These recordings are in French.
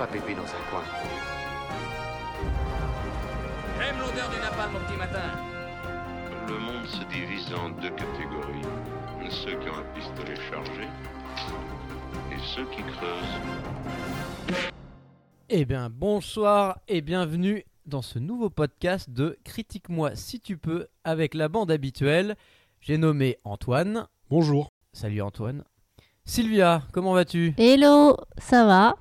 pas Pépé dans un coin. J'aime l'odeur du napalm au petit matin. Le monde se divise en deux catégories. Ceux qui ont un pistolet chargé et ceux qui creusent. Eh bien, bonsoir et bienvenue dans ce nouveau podcast de Critique-moi si tu peux avec la bande habituelle. J'ai nommé Antoine. Bonjour. Salut Antoine. Sylvia, comment vas-tu? Hello, ça va?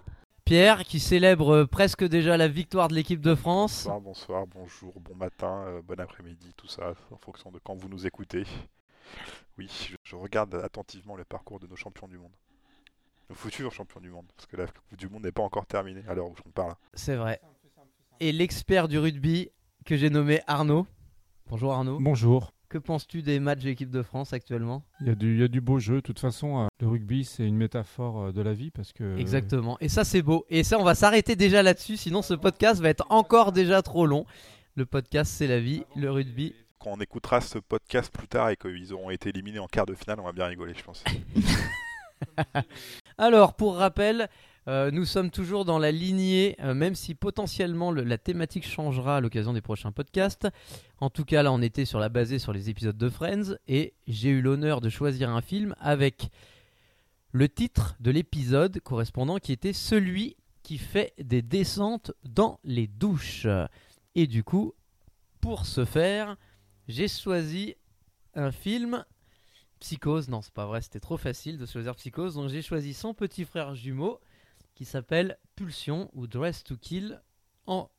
Pierre, qui célèbre presque déjà la victoire de l'équipe de France. Bonsoir, bonsoir, bonjour, bon matin, euh, bon après-midi, tout ça, en fonction de quand vous nous écoutez. Oui, je, je regarde attentivement le parcours de nos champions du monde. Nos futurs champions du monde, parce que la Coupe du Monde n'est pas encore terminée à l'heure où j'en parle. C'est vrai. Et l'expert du rugby que j'ai nommé Arnaud. Bonjour Arnaud. Bonjour. Que penses-tu des matchs de l'équipe de France actuellement? Il y, a du, il y a du beau jeu. De toute façon, euh, le rugby, c'est une métaphore euh, de la vie parce que. Exactement. Et ça, c'est beau. Et ça, on va s'arrêter déjà là-dessus, sinon ce podcast va être encore déjà trop long. Le podcast, c'est la vie. Le rugby, Quand on écoutera ce podcast plus tard et qu'ils auront été éliminés en quart de finale, on va bien rigoler, je pense. Alors, pour rappel, euh, nous sommes toujours dans la lignée, euh, même si potentiellement le- la thématique changera à l'occasion des prochains podcasts. En tout cas, là, on était sur la basée sur les épisodes de Friends et j'ai eu l'honneur de choisir un film avec le titre de l'épisode correspondant qui était celui qui fait des descentes dans les douches. Et du coup, pour ce faire, j'ai choisi un film Psychose, non, c'est pas vrai, c'était trop facile de choisir Psychose. Donc j'ai choisi son petit frère jumeau qui s'appelle Pulsion ou Dress to Kill en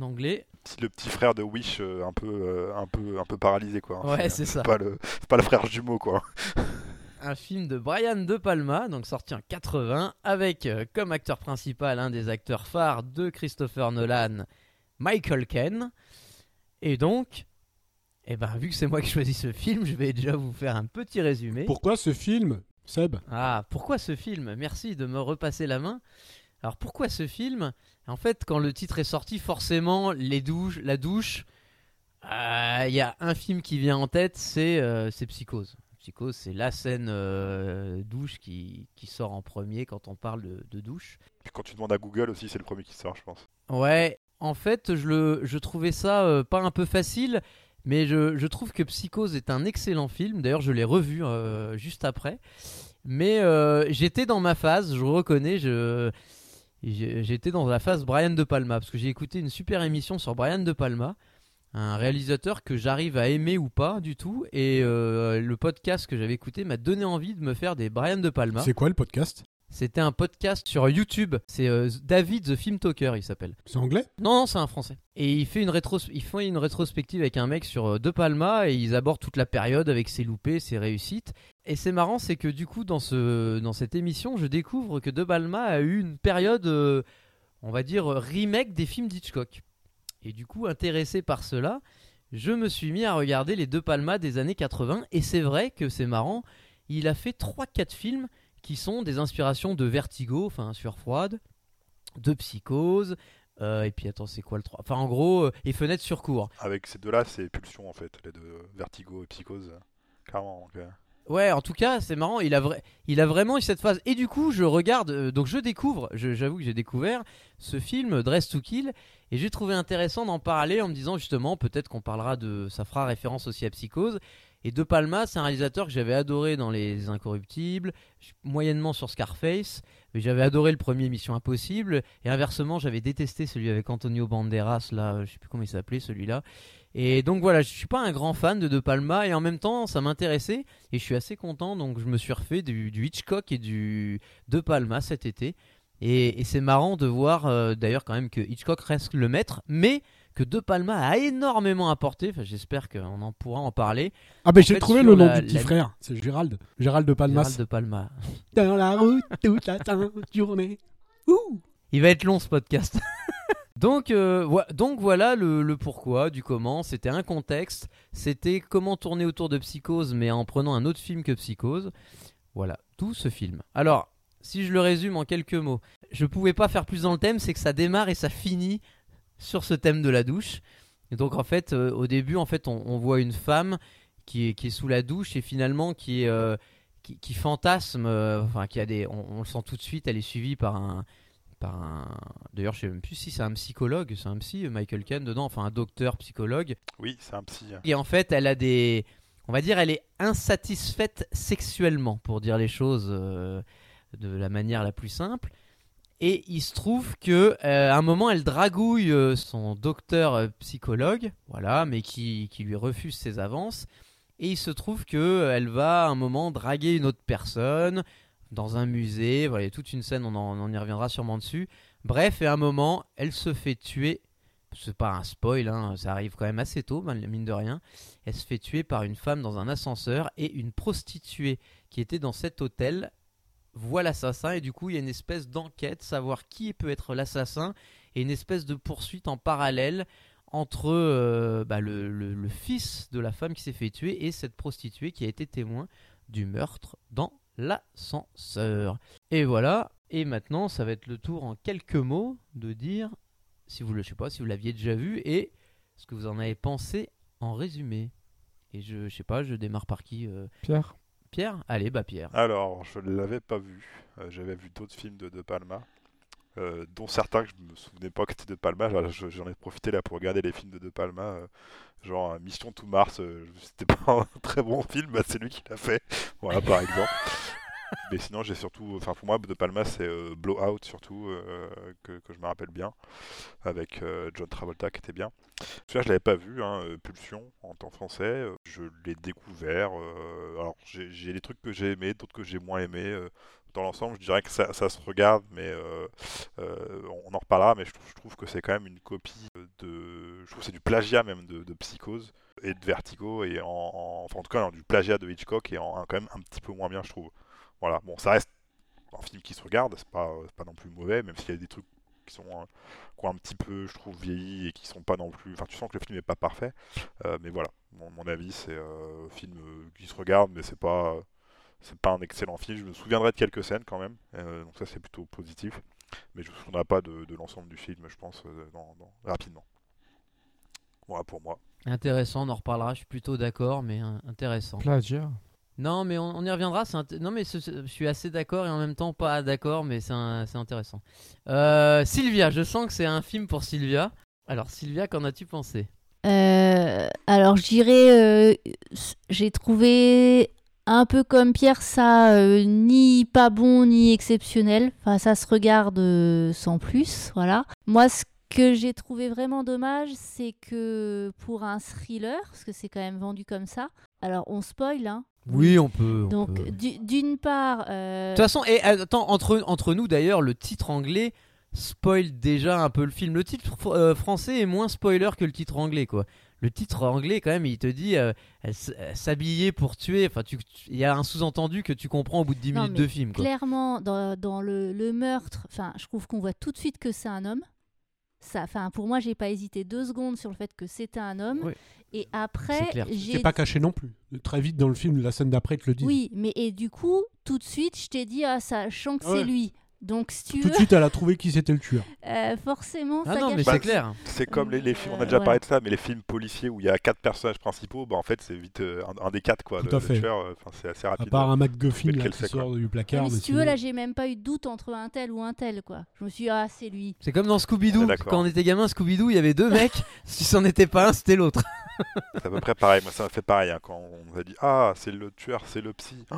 anglais. C'est le petit frère de Wish, euh, un, peu, euh, un, peu, un peu paralysé, quoi. Ouais, c'est ça. Pas le, c'est pas le frère jumeau, quoi. Un film de Brian De Palma, donc sorti en 80, avec euh, comme acteur principal un des acteurs phares de Christopher Nolan, Michael Caine. Et donc, eh ben, vu que c'est moi qui choisis ce film, je vais déjà vous faire un petit résumé. Pourquoi ce film, Seb Ah, pourquoi ce film? Merci de me repasser la main. Alors pourquoi ce film? En fait, quand le titre est sorti, forcément, les douches, la douche, euh, il y a un film qui vient en tête, c'est euh, c'est Psychose. Psychose, c'est la scène euh, douche qui, qui sort en premier quand on parle de, de douche. Quand tu demandes à Google aussi, c'est le premier qui sort, je pense. Ouais, en fait, je, le, je trouvais ça euh, pas un peu facile, mais je, trouve que Psychose est un excellent film. D'ailleurs, je l'ai revu euh, juste après. Mais euh, j'étais dans ma phase, je reconnais, j'étais dans la phase Brian De Palma, parce que j'ai écouté une super émission sur Brian De Palma, un réalisateur que j'arrive à aimer ou pas du tout, et euh, le podcast que j'avais écouté m'a donné envie de me faire des Brian De Palma. C'est quoi le podcast? C'était un podcast sur YouTube, c'est euh, David the Film Talker, il s'appelle. C'est anglais? Non, non, c'est un français. Et il fait une, rétros il fait une rétrospective avec un mec sur euh, De Palma et ils abordent toute la période avec ses loupés, ses réussites. Et c'est marrant, c'est que du coup, dans, ce, dans cette émission, je découvre que De Palma a eu une période, euh, on va dire, remake des films d'Hitchcock. Et du coup, intéressé par cela, je me suis mis à regarder les De Palma des années 80. Et c'est vrai que c'est marrant, il a fait 3-4 films qui sont des inspirations de Vertigo, enfin Sueur froide, de Psychose, euh, et puis attends, c'est quoi le 3 Enfin en gros, euh, et Fenêtre sur cours. Avec ces deux-là, c'est Pulsion, en fait, les deux, Vertigo et Psychose. Clairement. donc, euh, Ouais, en tout cas, c'est marrant, il a, vra- il a vraiment eu cette phase. Et du coup, je regarde, euh, donc je découvre, j'avoue que j'ai découvert ce film Dress to Kill, et j'ai trouvé intéressant d'en parler en me disant justement, peut-être qu'on parlera de. Ça fera référence aussi à Psychose. Et De Palma, c'est un réalisateur que j'avais adoré dans Les Incorruptibles, moyennement sur Scarface, mais j'avais adoré le premier Mission Impossible, et inversement, j'avais détesté celui avec Antonio Banderas, là, euh, je sais plus comment il s'appelait celui-là. Et donc voilà, je suis pas un grand fan de De Palma, et en même temps, ça m'intéressait, et je suis assez content, donc je me suis refait du, Hitchcock et du De Palma cet été. Et, et c'est marrant de voir euh, d'ailleurs quand même que Hitchcock reste le maître, mais que De Palma a énormément apporté. Enfin, j'espère qu'on en pourra en parler. Ah ben En j'ai trouvé le nom la- du petit la- frère, c'est Gérald. Gérald de Palmas. Gérald De Palma. Dans la route toute la journée. Ouh Il va être long ce podcast. donc, euh, donc voilà le, le pourquoi du comment. C'était un contexte. C'était comment tourner autour de Psychose, mais en prenant un autre film que Psychose. Voilà, tout ce film. Alors, si je le résume en quelques mots, je pouvais pas faire plus dans le thème, c'est que ça démarre et ça finit sur ce thème de la douche. Et donc en fait, euh, au début, en fait, on, on voit une femme qui est, qui est sous la douche et finalement qui est euh, qui, qui fantasme, euh, enfin qui a des, on, on le sent tout de suite, elle est suivie par un par un. D'ailleurs, je sais même plus si c'est un psychologue, c'est un psy, Michael Caine dedans, enfin un docteur psychologue. Oui, c'est un psy. hein. Et en fait, elle a des. On va dire, elle est insatisfaite sexuellement, pour dire les choses de la manière la plus simple. Et il se trouve que euh, à un moment, elle dragouille euh, son docteur euh, psychologue, voilà, mais qui, lui refuse ses avances. Et il se trouve que elle va à un moment draguer une autre personne dans un musée. Voilà, il y a toute une scène, on, en- y reviendra sûrement dessus. Bref, et à un moment, elle se fait tuer. C'est pas un spoil, hein, ça arrive quand même assez tôt, mine de rien. Elle se fait tuer par une femme dans un ascenseur et une prostituée qui était dans cet hôtel voit l'assassin et du coup il y a une espèce d'enquête, savoir qui peut être l'assassin et une espèce de poursuite en parallèle entre euh, bah, le, fils de la femme qui s'est fait tuer et cette prostituée qui a été témoin du meurtre dans l'ascenseur. Et voilà, et maintenant ça va être le tour en quelques mots de dire si vous le je pas si vous l'aviez déjà vu et ce que vous en avez pensé en résumé. Et je, je sais pas, je démarre par qui euh, Pierre? Pierre? Allez, bah Pierre. Alors, je ne l'avais pas vu. Euh, J'avais vu d'autres films de De Palma, euh, dont certains que je me souvenais pas que c'était De Palma. J'en ai profité là pour regarder les films de De Palma, euh, genre Mission to Mars. c'était pas un très bon film, bah, c'est lui qui l'a fait. Voilà, par exemple. Mais sinon, j'ai surtout, enfin pour moi, De Palma, c'est euh, Blowout surtout euh, que, je me rappelle bien, avec euh, John Travolta qui était bien. Celui-là, je l'avais pas vu, hein, Pulsion en temps français. Je l'ai découvert. alors, j'ai des trucs que j'ai aimés, d'autres que j'ai moins aimés. dans l'ensemble, je dirais que ça, se regarde, mais on en reparlera. Mais je trouve, que c'est quand même une copie de. Je trouve c'est du plagiat même de, de Psychose et de Vertigo, et en, en- enfin en tout cas du plagiat de Hitchcock et en quand même un petit peu moins bien, je trouve. Voilà, bon, ça reste un film qui se regarde, c'est pas, c'est pas non plus mauvais, même s'il y a des trucs qui sont euh, qui ont un petit peu, je trouve, vieilli et qui sont pas non plus. Enfin, tu sens que le film n'est pas parfait, euh, mais voilà. Mon, mon avis, c'est euh, un film euh, qui se regarde, mais c'est pas, c'est pas un excellent film. Je me souviendrai de quelques scènes quand même, euh, donc ça c'est plutôt positif. Mais je me souviendrai pas de, de l'ensemble du film, je pense, euh, dans- dans- rapidement. Voilà pour moi. Intéressant, on en reparlera, je suis plutôt d'accord, mais euh, intéressant. Plagiat. Non, mais on, y reviendra. Non, mais je suis assez d'accord et en même temps pas d'accord, mais c'est intéressant. Euh, Sylvia, je sens que c'est un film pour Sylvia. Alors, Sylvia, qu'en as-tu pensé? Euh, alors, je dirais, euh, j'ai trouvé un peu comme Pierre ça, euh, ni pas bon ni exceptionnel. Enfin, ça se regarde sans plus, voilà. Moi, ce que j'ai trouvé vraiment dommage, c'est que pour un thriller, parce que c'est quand même vendu comme ça. Alors, on spoil, hein. Oui, on peut. on Donc, peut. d'une part, euh, De toute façon, et attends, entre, entre nous d'ailleurs, le titre anglais spoil déjà un peu le film. Le titre euh, français est moins spoiler que le titre anglais, quoi. Le titre anglais, quand même, il te dit euh, elle s- elle s'habillait pour tuer. Enfin, tu- il y a un sous-entendu que tu comprends au bout de 10 Non, minutes de film, quoi. clairement, dans, dans le, le meurtre, enfin, je trouve qu'on voit tout de suite que c'est un homme. Ça, enfin, pour moi, j'ai pas hésité deux secondes sur le fait que c'était un homme. Oui. Et après, j'ai pas caché non plus. Très vite dans le film, la scène d'après, te le dit. oui, mais et du coup, tout de suite, je t'ai dit ah ça, je sens que Ouais. c'est lui. Donc si tu Tout de veux, suite, elle a trouvé qui c'était le tueur. euh, forcément, Ah ça non, mais c'est clair. C'est comme les, les films, on a Euh, déjà voilà. parlé de ça, mais les films policiers où il y a quatre personnages principaux, bah en fait c'est vite euh, un, un des quatre quoi. Tout le, à le fait. tueur, euh, enfin, c'est assez À rapide. part un MacGuffin là, lequel qui c'est, quoi. sort du placard. mais mais si tu veux, sinon- là, j'ai même pas eu de doute entre un tel ou un tel, quoi. Je me suis dit, ah, c'est lui. C'est comme dans Scooby-Doo. D'accord. Quand on était gamin, Scooby-Doo, il y avait deux mecs. si c'en était pas un, c'était l'autre. C'est à peu près pareil. Moi ça m'a fait pareil hein, quand on nous a dit ah c'est le tueur, c'est le psy. Oh,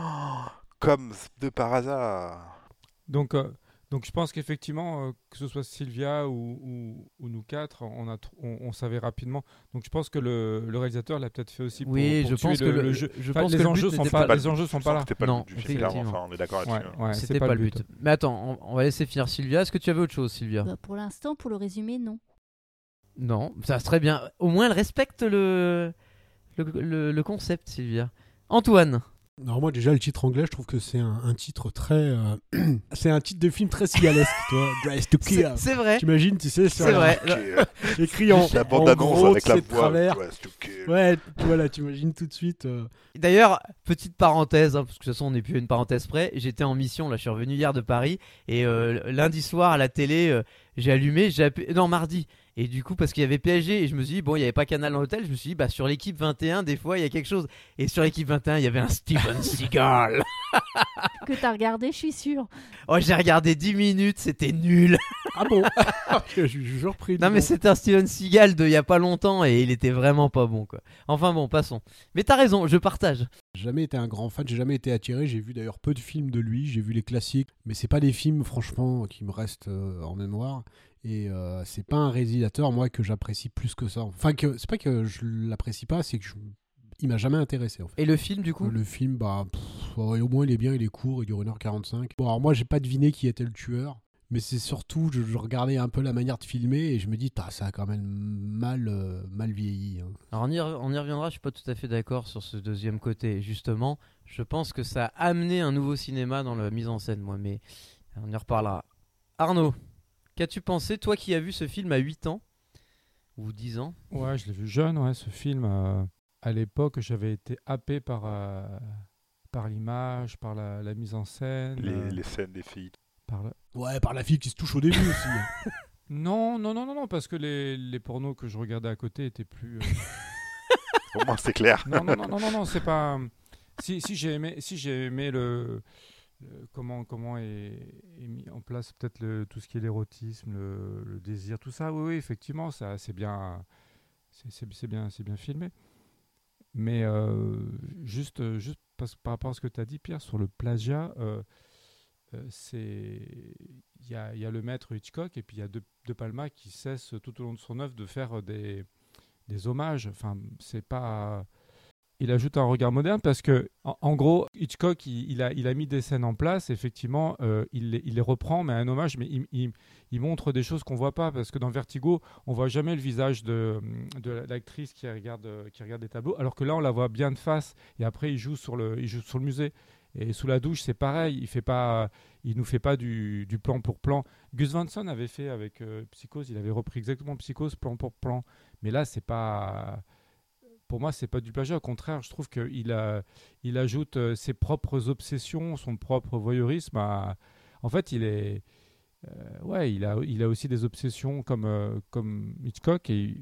comme de par hasard. Donc, euh, donc je pense qu'effectivement, euh, que ce soit Sylvia ou, ou- ou nous quatre, on, a on, on savait rapidement. Donc je pense que le, le réalisateur l'a peut-être fait aussi pour, Oui, pour je tuer pense que le, le, le jeu. je Enfin, pense les que enjeux sont pas, pas les enjeux sont pas là. C'était pas Non, le but du film, effectivement. clairement. Enfin, on est d'accord Ouais, là-dessus. ouais, C'était pas, le but. Mais attends, on, on va laisser finir Sylvia. Est-ce que tu avais autre chose, Sylvia? Bah, pour l'instant, pour le résumé, non. Non, ça très bien. Au moins, elle respecte le, le, le- le concept, Sylvia. Antoine Alors moi déjà le titre anglais, je trouve que c'est un, un titre très, euh, c'est un titre de film très cigalesque, toi. Dress to C'est Kill. c'est vrai. T'imagines, tu sais, C'est vrai. Euh, écrit en, La en bande-annonce gros, avec la voix. travers. ouais, c'est ok. Ouais, tu vois là, t'imagines tout de suite. euh, D'ailleurs, petite parenthèse, hein, parce que de toute façon on n'est plus à une parenthèse près. J'étais en mission, là je suis revenu hier de Paris, et euh, lundi soir à la télé, euh, j'ai allumé, j'ai appuyé- non mardi, et du coup parce qu'il y avait PSG, et je me suis dit, bon il n'y avait pas Canal dans l'hôtel, je me suis dit, bah sur l'équipe 21, des fois il y a quelque chose, et sur l'équipe 21 il y avait un Steven Seagal. que t'as regardé, je suis sûre. Oh, j'ai regardé 10 minutes, c'était nul. Ah bon Je suis toujours pris. Non, mais c'était un Steven Seagal de il y a pas longtemps et il était vraiment pas bon, quoi. Enfin bon, passons. Mais t'as raison, je partage. J'ai jamais été un grand fan, j'ai jamais été attiré. J'ai vu d'ailleurs peu de films de lui, j'ai vu les classiques, mais c'est pas des films, franchement, qui me restent euh, en mémoire. Et euh, c'est pas un réalisateur, moi, que j'apprécie plus que ça. Enfin, que c'est pas que je l'apprécie pas, c'est que je... il m'a jamais intéressé en fait. Et le film, du coup Le film, bah, pff, au moins il est bien, il est court, il dure 1h45. Bon, alors moi, j'ai pas deviné qui était le tueur, mais c'est surtout, je, je regardais un peu la manière de filmer et je me dis, Tain, ça a quand même mal, euh, mal vieilli. hein. Alors on y, on y reviendra, je suis pas tout à fait d'accord sur ce deuxième côté. Justement, je pense que ça a amené un nouveau cinéma dans la mise en scène, moi, mais on y reparlera. Arnaud, qu'as-tu pensé, toi qui as vu ce film à 8 ans Ou 10 ans? Ouais, je l'ai vu jeune, ouais, ce film. euh, à l'époque, j'avais été happé par, euh, par l'image, par la, la mise en scène. Les, euh, les scènes des filles. par la- Ouais, par la fille qui se touche au début aussi. hein. Non, non, non, non, non, parce que les, les pornos que je regardais à côté étaient plus. euh, Au moins, c'est clair. non, non, non, non, non, non, c'est pas. Si, si j'ai aimé, si j'ai aimé le- comment comment est, mis en place peut-être tout ce qui est l'érotisme, le, désir, tout ça. Oui, effectivement, ça c'est bien, c'est bien, c'est bien filmé. Mais euh, juste, juste parce- par rapport à ce que tu as dit, Pierre, sur le plagiat, euh, euh, c'est il y a, y a le maître Hitchcock et puis il y a De, de Palma qui cesse tout au long de son œuvre de faire des, des hommages. Enfin, c'est pas. Il ajoute un regard moderne parce que, en, gros, Hitchcock, il, a, il a mis des scènes en place. Effectivement, euh, il, les, il les reprend, mais un hommage, mais il, il- montre des choses qu'on voit pas parce que dans Vertigo, on voit jamais le visage de, de l'actrice qui regarde, qui regarde des tableaux, alors que là, on la voit bien de face. Et après, il joue sur le, il joue sur le musée. Et sous la douche, c'est pareil. Il fait pas, il nous fait pas du, du plan pour plan. Gus Van avait fait avec euh, Psychose, il avait repris exactement Psychose plan pour plan. Mais là, c'est pas. Pour moi, c'est pas du plagiat. Au contraire, je trouve qu'il a, il ajoute euh, ses propres obsessions, son propre voyeurisme. à- En fait, il est, euh, ouais, il a, il a aussi des obsessions comme, euh, comme Hitchcock et,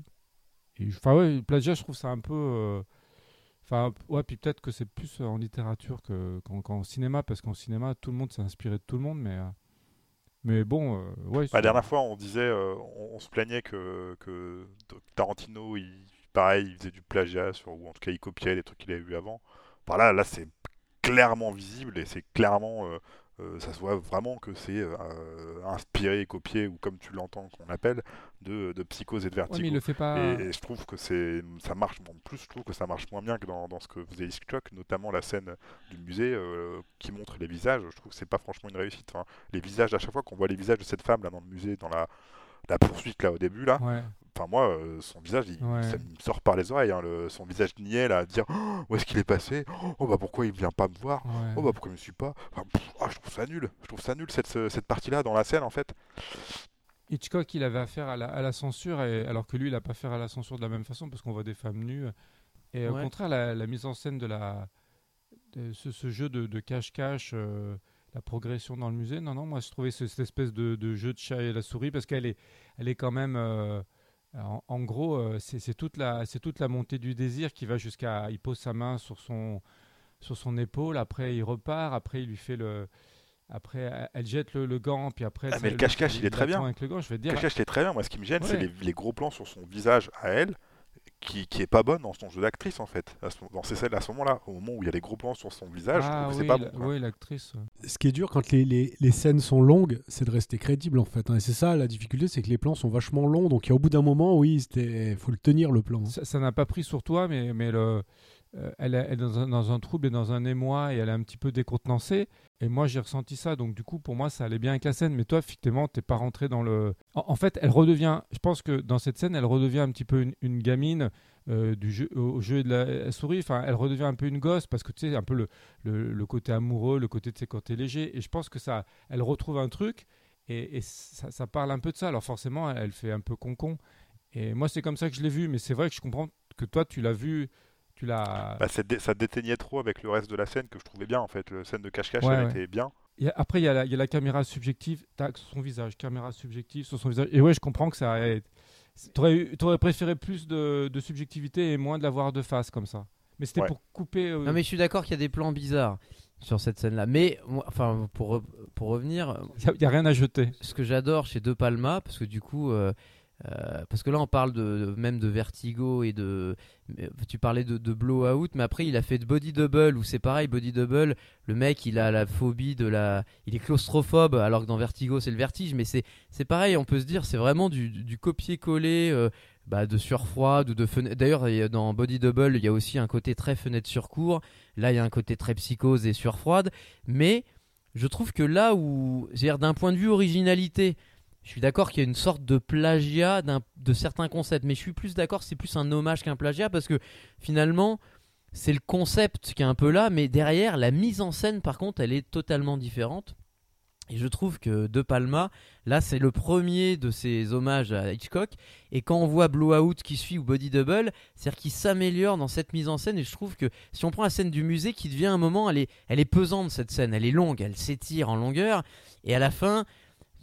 et- enfin ouais, le plagiat, je trouve ça un peu. euh, Enfin, ouais, puis peut-être que c'est plus en littérature que- qu'en cinéma, parce qu'en cinéma, tout le monde s'est inspiré de tout le monde, mais, mais bon, ouais. Bah, la dernière fois, on disait, on, on se plaignait que, que Tarantino, il, pareil, il faisait du plagiat, sur, ou en tout cas, il copiait des trucs qu'il avait vu avant. Par là, là, c'est clairement visible et c'est clairement, euh, euh, ça se voit vraiment que c'est euh, inspiré et copié, ou comme tu l'entends, qu'on appelle, de, de Psychose et de Ouais, Vertigo. mais il le fait pas. Et, et je trouve que c'est ça marche en plus je trouve que ça marche moins bien que dans, dans ce que faisait Hitchcock notamment la scène du musée euh, qui montre les visages je trouve que c'est pas franchement une réussite Enfin, les visages à chaque fois qu'on voit les visages de cette femme là dans le musée dans la, la poursuite là au début là Ouais. Enfin moi euh, son visage il, Ouais. ça me sort par les oreilles hein, le- son visage niais là à dire Oh, où est-ce qu'il est passé? Oh bah pourquoi il vient pas me voir? Ouais. oh bah pourquoi il me suit pas? Enfin, pff, ah, je trouve ça nul je trouve ça nul cette, cette partie là dans la scène en fait Hitchcock, il avait affaire à la, à la censure, et, alors que lui, il n'a pas affaire à la censure de la même façon, parce qu'on voit des femmes nues. Et au contraire, la, la mise en scène de, la, de ce, ce jeu de de cache-cache, euh, la progression dans le musée, non, non, moi, je trouvais ce- cette espèce de, de jeu de chat et la souris, parce qu'elle est, elle est quand même... euh, en, en gros, euh, c'est toute, la- c'est toute la montée du désir qui va jusqu'à... Il pose sa main sur son, sur son épaule, après il repart, après il lui fait le... Après, elle- elle jette le, le gant, puis après... Ah, mais le cache-cache, il est très bien. Avec le gant, je vais te dire, Cache-cache, c'est très bien. Moi, ce qui me gêne, c'est les gros plans sur son visage à elle, qui, qui est pas bonne dans son jeu d'actrice, en fait. À ce- dans ces scènes, à ce moment-là, au moment où il y a les gros plans sur son visage, Ah oui, c'est pas bon. oui, l'actrice. Ce qui est dur quand les, les- les scènes sont longues, c'est de rester crédible en fait. hein. Et c'est ça la difficulté, c'est que les plans sont vachement longs. Donc il y a au bout d'un moment, oui, il faut le tenir le plan. Ça ça n'a pas pris sur toi, mais, mais le, euh, elle, est- dans un, dans trouble et dans un émoi et elle est un petit peu décontenancée. Et moi, j'ai ressenti ça. Donc, du coup, pour moi, ça allait bien avec la scène. Mais toi, effectivement, t'es pas rentré dans le. En, fait, elle redevient. Je pense que dans cette scène, elle redevient un petit peu une, gamine euh, du jeu, au jeu de la souris. Enfin, elle redevient un peu une gosse parce que tu sais, un peu le, le, côté amoureux, le côté de ses côtés légers. Et je pense que ça, elle retrouve un truc et, ça, parle un peu de ça. Alors, forcément, elle fait un peu con-con. Et moi, c'est comme ça que je l'ai vu. Mais c'est vrai que je comprends que toi, tu l'as vu. Tu l'as. Bah, c'est dé- ça déteignait trop avec le reste de la scène que je trouvais bien, en fait. La scène de cache-cache, Ouais, elle ouais. était bien. Après, il y, a la- il y a la caméra subjective, tac, sur son visage, caméra subjective sur son visage. Et ouais, je comprends que ça. T'aurais t'aurais préféré plus de, de subjectivité et moins de l'avoir de face comme ça. Mais c'était Ouais. pour couper. euh, Non mais je suis d'accord qu'il y a des plans bizarres. sur cette scène-là. Mais moi, enfin, pour, re- pour revenir, Il n'y a, rien à jeter. ce que j'adore chez De Palma, parce que du coup, euh, euh, parce que là on parle de, même de Vertigo et de, mais, tu parlais de, Blowout, mais après il a fait de Body Double où c'est pareil, Body Double, le mec il a la phobie de la, il est claustrophobe alors que dans Vertigo c'est le vertige, mais c'est pareil, on peut se dire c'est vraiment du, copier-coller. euh, bah, de sueur froide ou de fenêtre. D'ailleurs, dans Body Double, il y a aussi un côté très fenêtre sur cours. Là, il y a un côté très psychose et sueur froide. Mais je trouve que là où, d'un point de vue originalité, je suis d'accord qu'il y a une sorte de plagiat de certains concepts, mais je suis plus d'accord, c'est plus un hommage qu'un plagiat parce que finalement, c'est le concept qui est un peu là, mais derrière, la mise en scène, par contre, elle est totalement différente. Et je trouve que De Palma, là, c'est le premier de ces hommages à Hitchcock. Et quand on voit Blowout qui suit ou Body Double, c'est-à-dire qu'il s'améliore dans cette mise en scène. Et je trouve que si on prend la scène du musée, qui devient un moment, elle est, elle est pesante cette scène, elle est longue, elle s'étire en longueur. Et à la fin,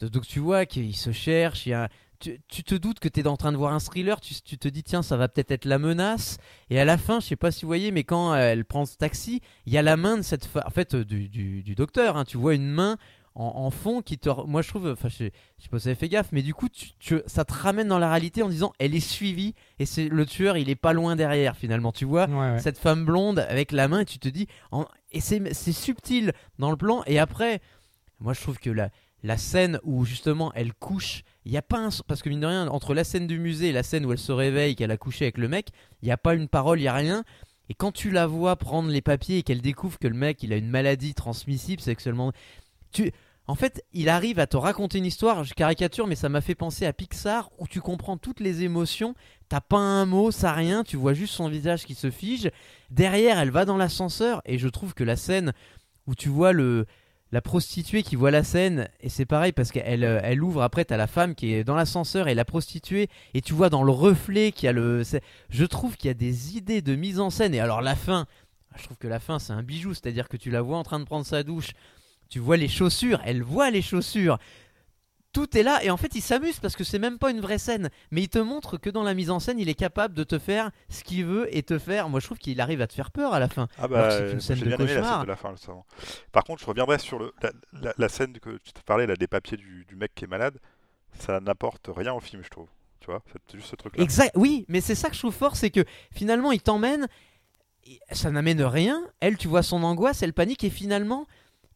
donc tu vois qu'il se cherche, il y a, tu, tu te doutes que tu es en train de voir un thriller, tu, tu te dis tiens ça va peut-être être la menace. Et à la fin, je sais pas si vous voyez, mais quand euh, elle prend ce taxi, il y a la main de cette, fa- en fait euh, du, du, du docteur. hein. tu vois une main en, en fond qui te, moi je trouve, enfin je, je sais pas si vous avez fait gaffe, mais du coup tu, tu- ça te ramène dans la réalité en disant elle est suivie et c'est le tueur, il est pas loin derrière finalement. Tu vois, Ouais, ouais. cette femme blonde avec la main et tu te dis en- et c'est c'est subtil dans le plan et après moi je trouve que la la scène où justement elle couche il y a pas un parce que mine de rien entre la scène du musée et la scène où elle se réveille qu'elle a couché avec le mec il y a pas une parole il y a rien et quand tu la vois prendre les papiers et qu'elle découvre que le mec il a une maladie transmissible sexuellement tu en fait, il arrive à te raconter une histoire, je caricature, mais ça m'a fait penser à Pixar, où tu comprends toutes les émotions, t'as pas un mot, ça rien, tu vois juste son visage qui se fige. Derrière, elle va dans l'ascenseur, et je trouve que la scène où tu vois le la prostituée qui voit la scène, et c'est pareil parce qu'elle euh, elle ouvre, après t'as la femme qui est dans l'ascenseur et la prostituée, et tu vois dans le reflet qu'il y a le... Je trouve qu'il y a des idées de mise en scène, et alors la fin, je trouve que la fin c'est un bijou, c'est-à-dire que tu la vois en train de prendre sa douche, tu vois les chaussures, elle voit les chaussures. Tout est là et en fait il s'amuse parce que c'est même pas une vraie scène, mais il te montre que dans la mise en scène il est capable de te faire ce qu'il veut et te faire. Moi je trouve qu'il arrive à te faire peur à la fin. Ah bah, c'est une scène de bien la cauchemar. scène de la fin, justement. Par contre, je reviendrai sur le, la, la- la scène que tu te parlais, là, des papiers du, du mec qui est malade. Ça n'apporte rien au film, je trouve. Tu vois, c'est juste ce truc-là. Exact. Oui, mais c'est ça que je trouve fort, c'est que finalement il t'emmène, ça n'amène rien. Elle, tu vois son angoisse, elle panique et finalement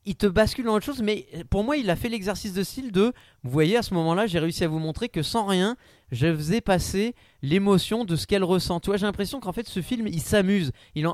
il te bascule dans autre chose. Mais pour moi, il a fait l'exercice de style de, vous voyez, à ce moment-là, j'ai réussi à vous montrer que sans rien, je faisais passer l'émotion de ce qu'elle ressent. Tu vois, j'ai l'impression qu'en fait ce film, il s'amuse.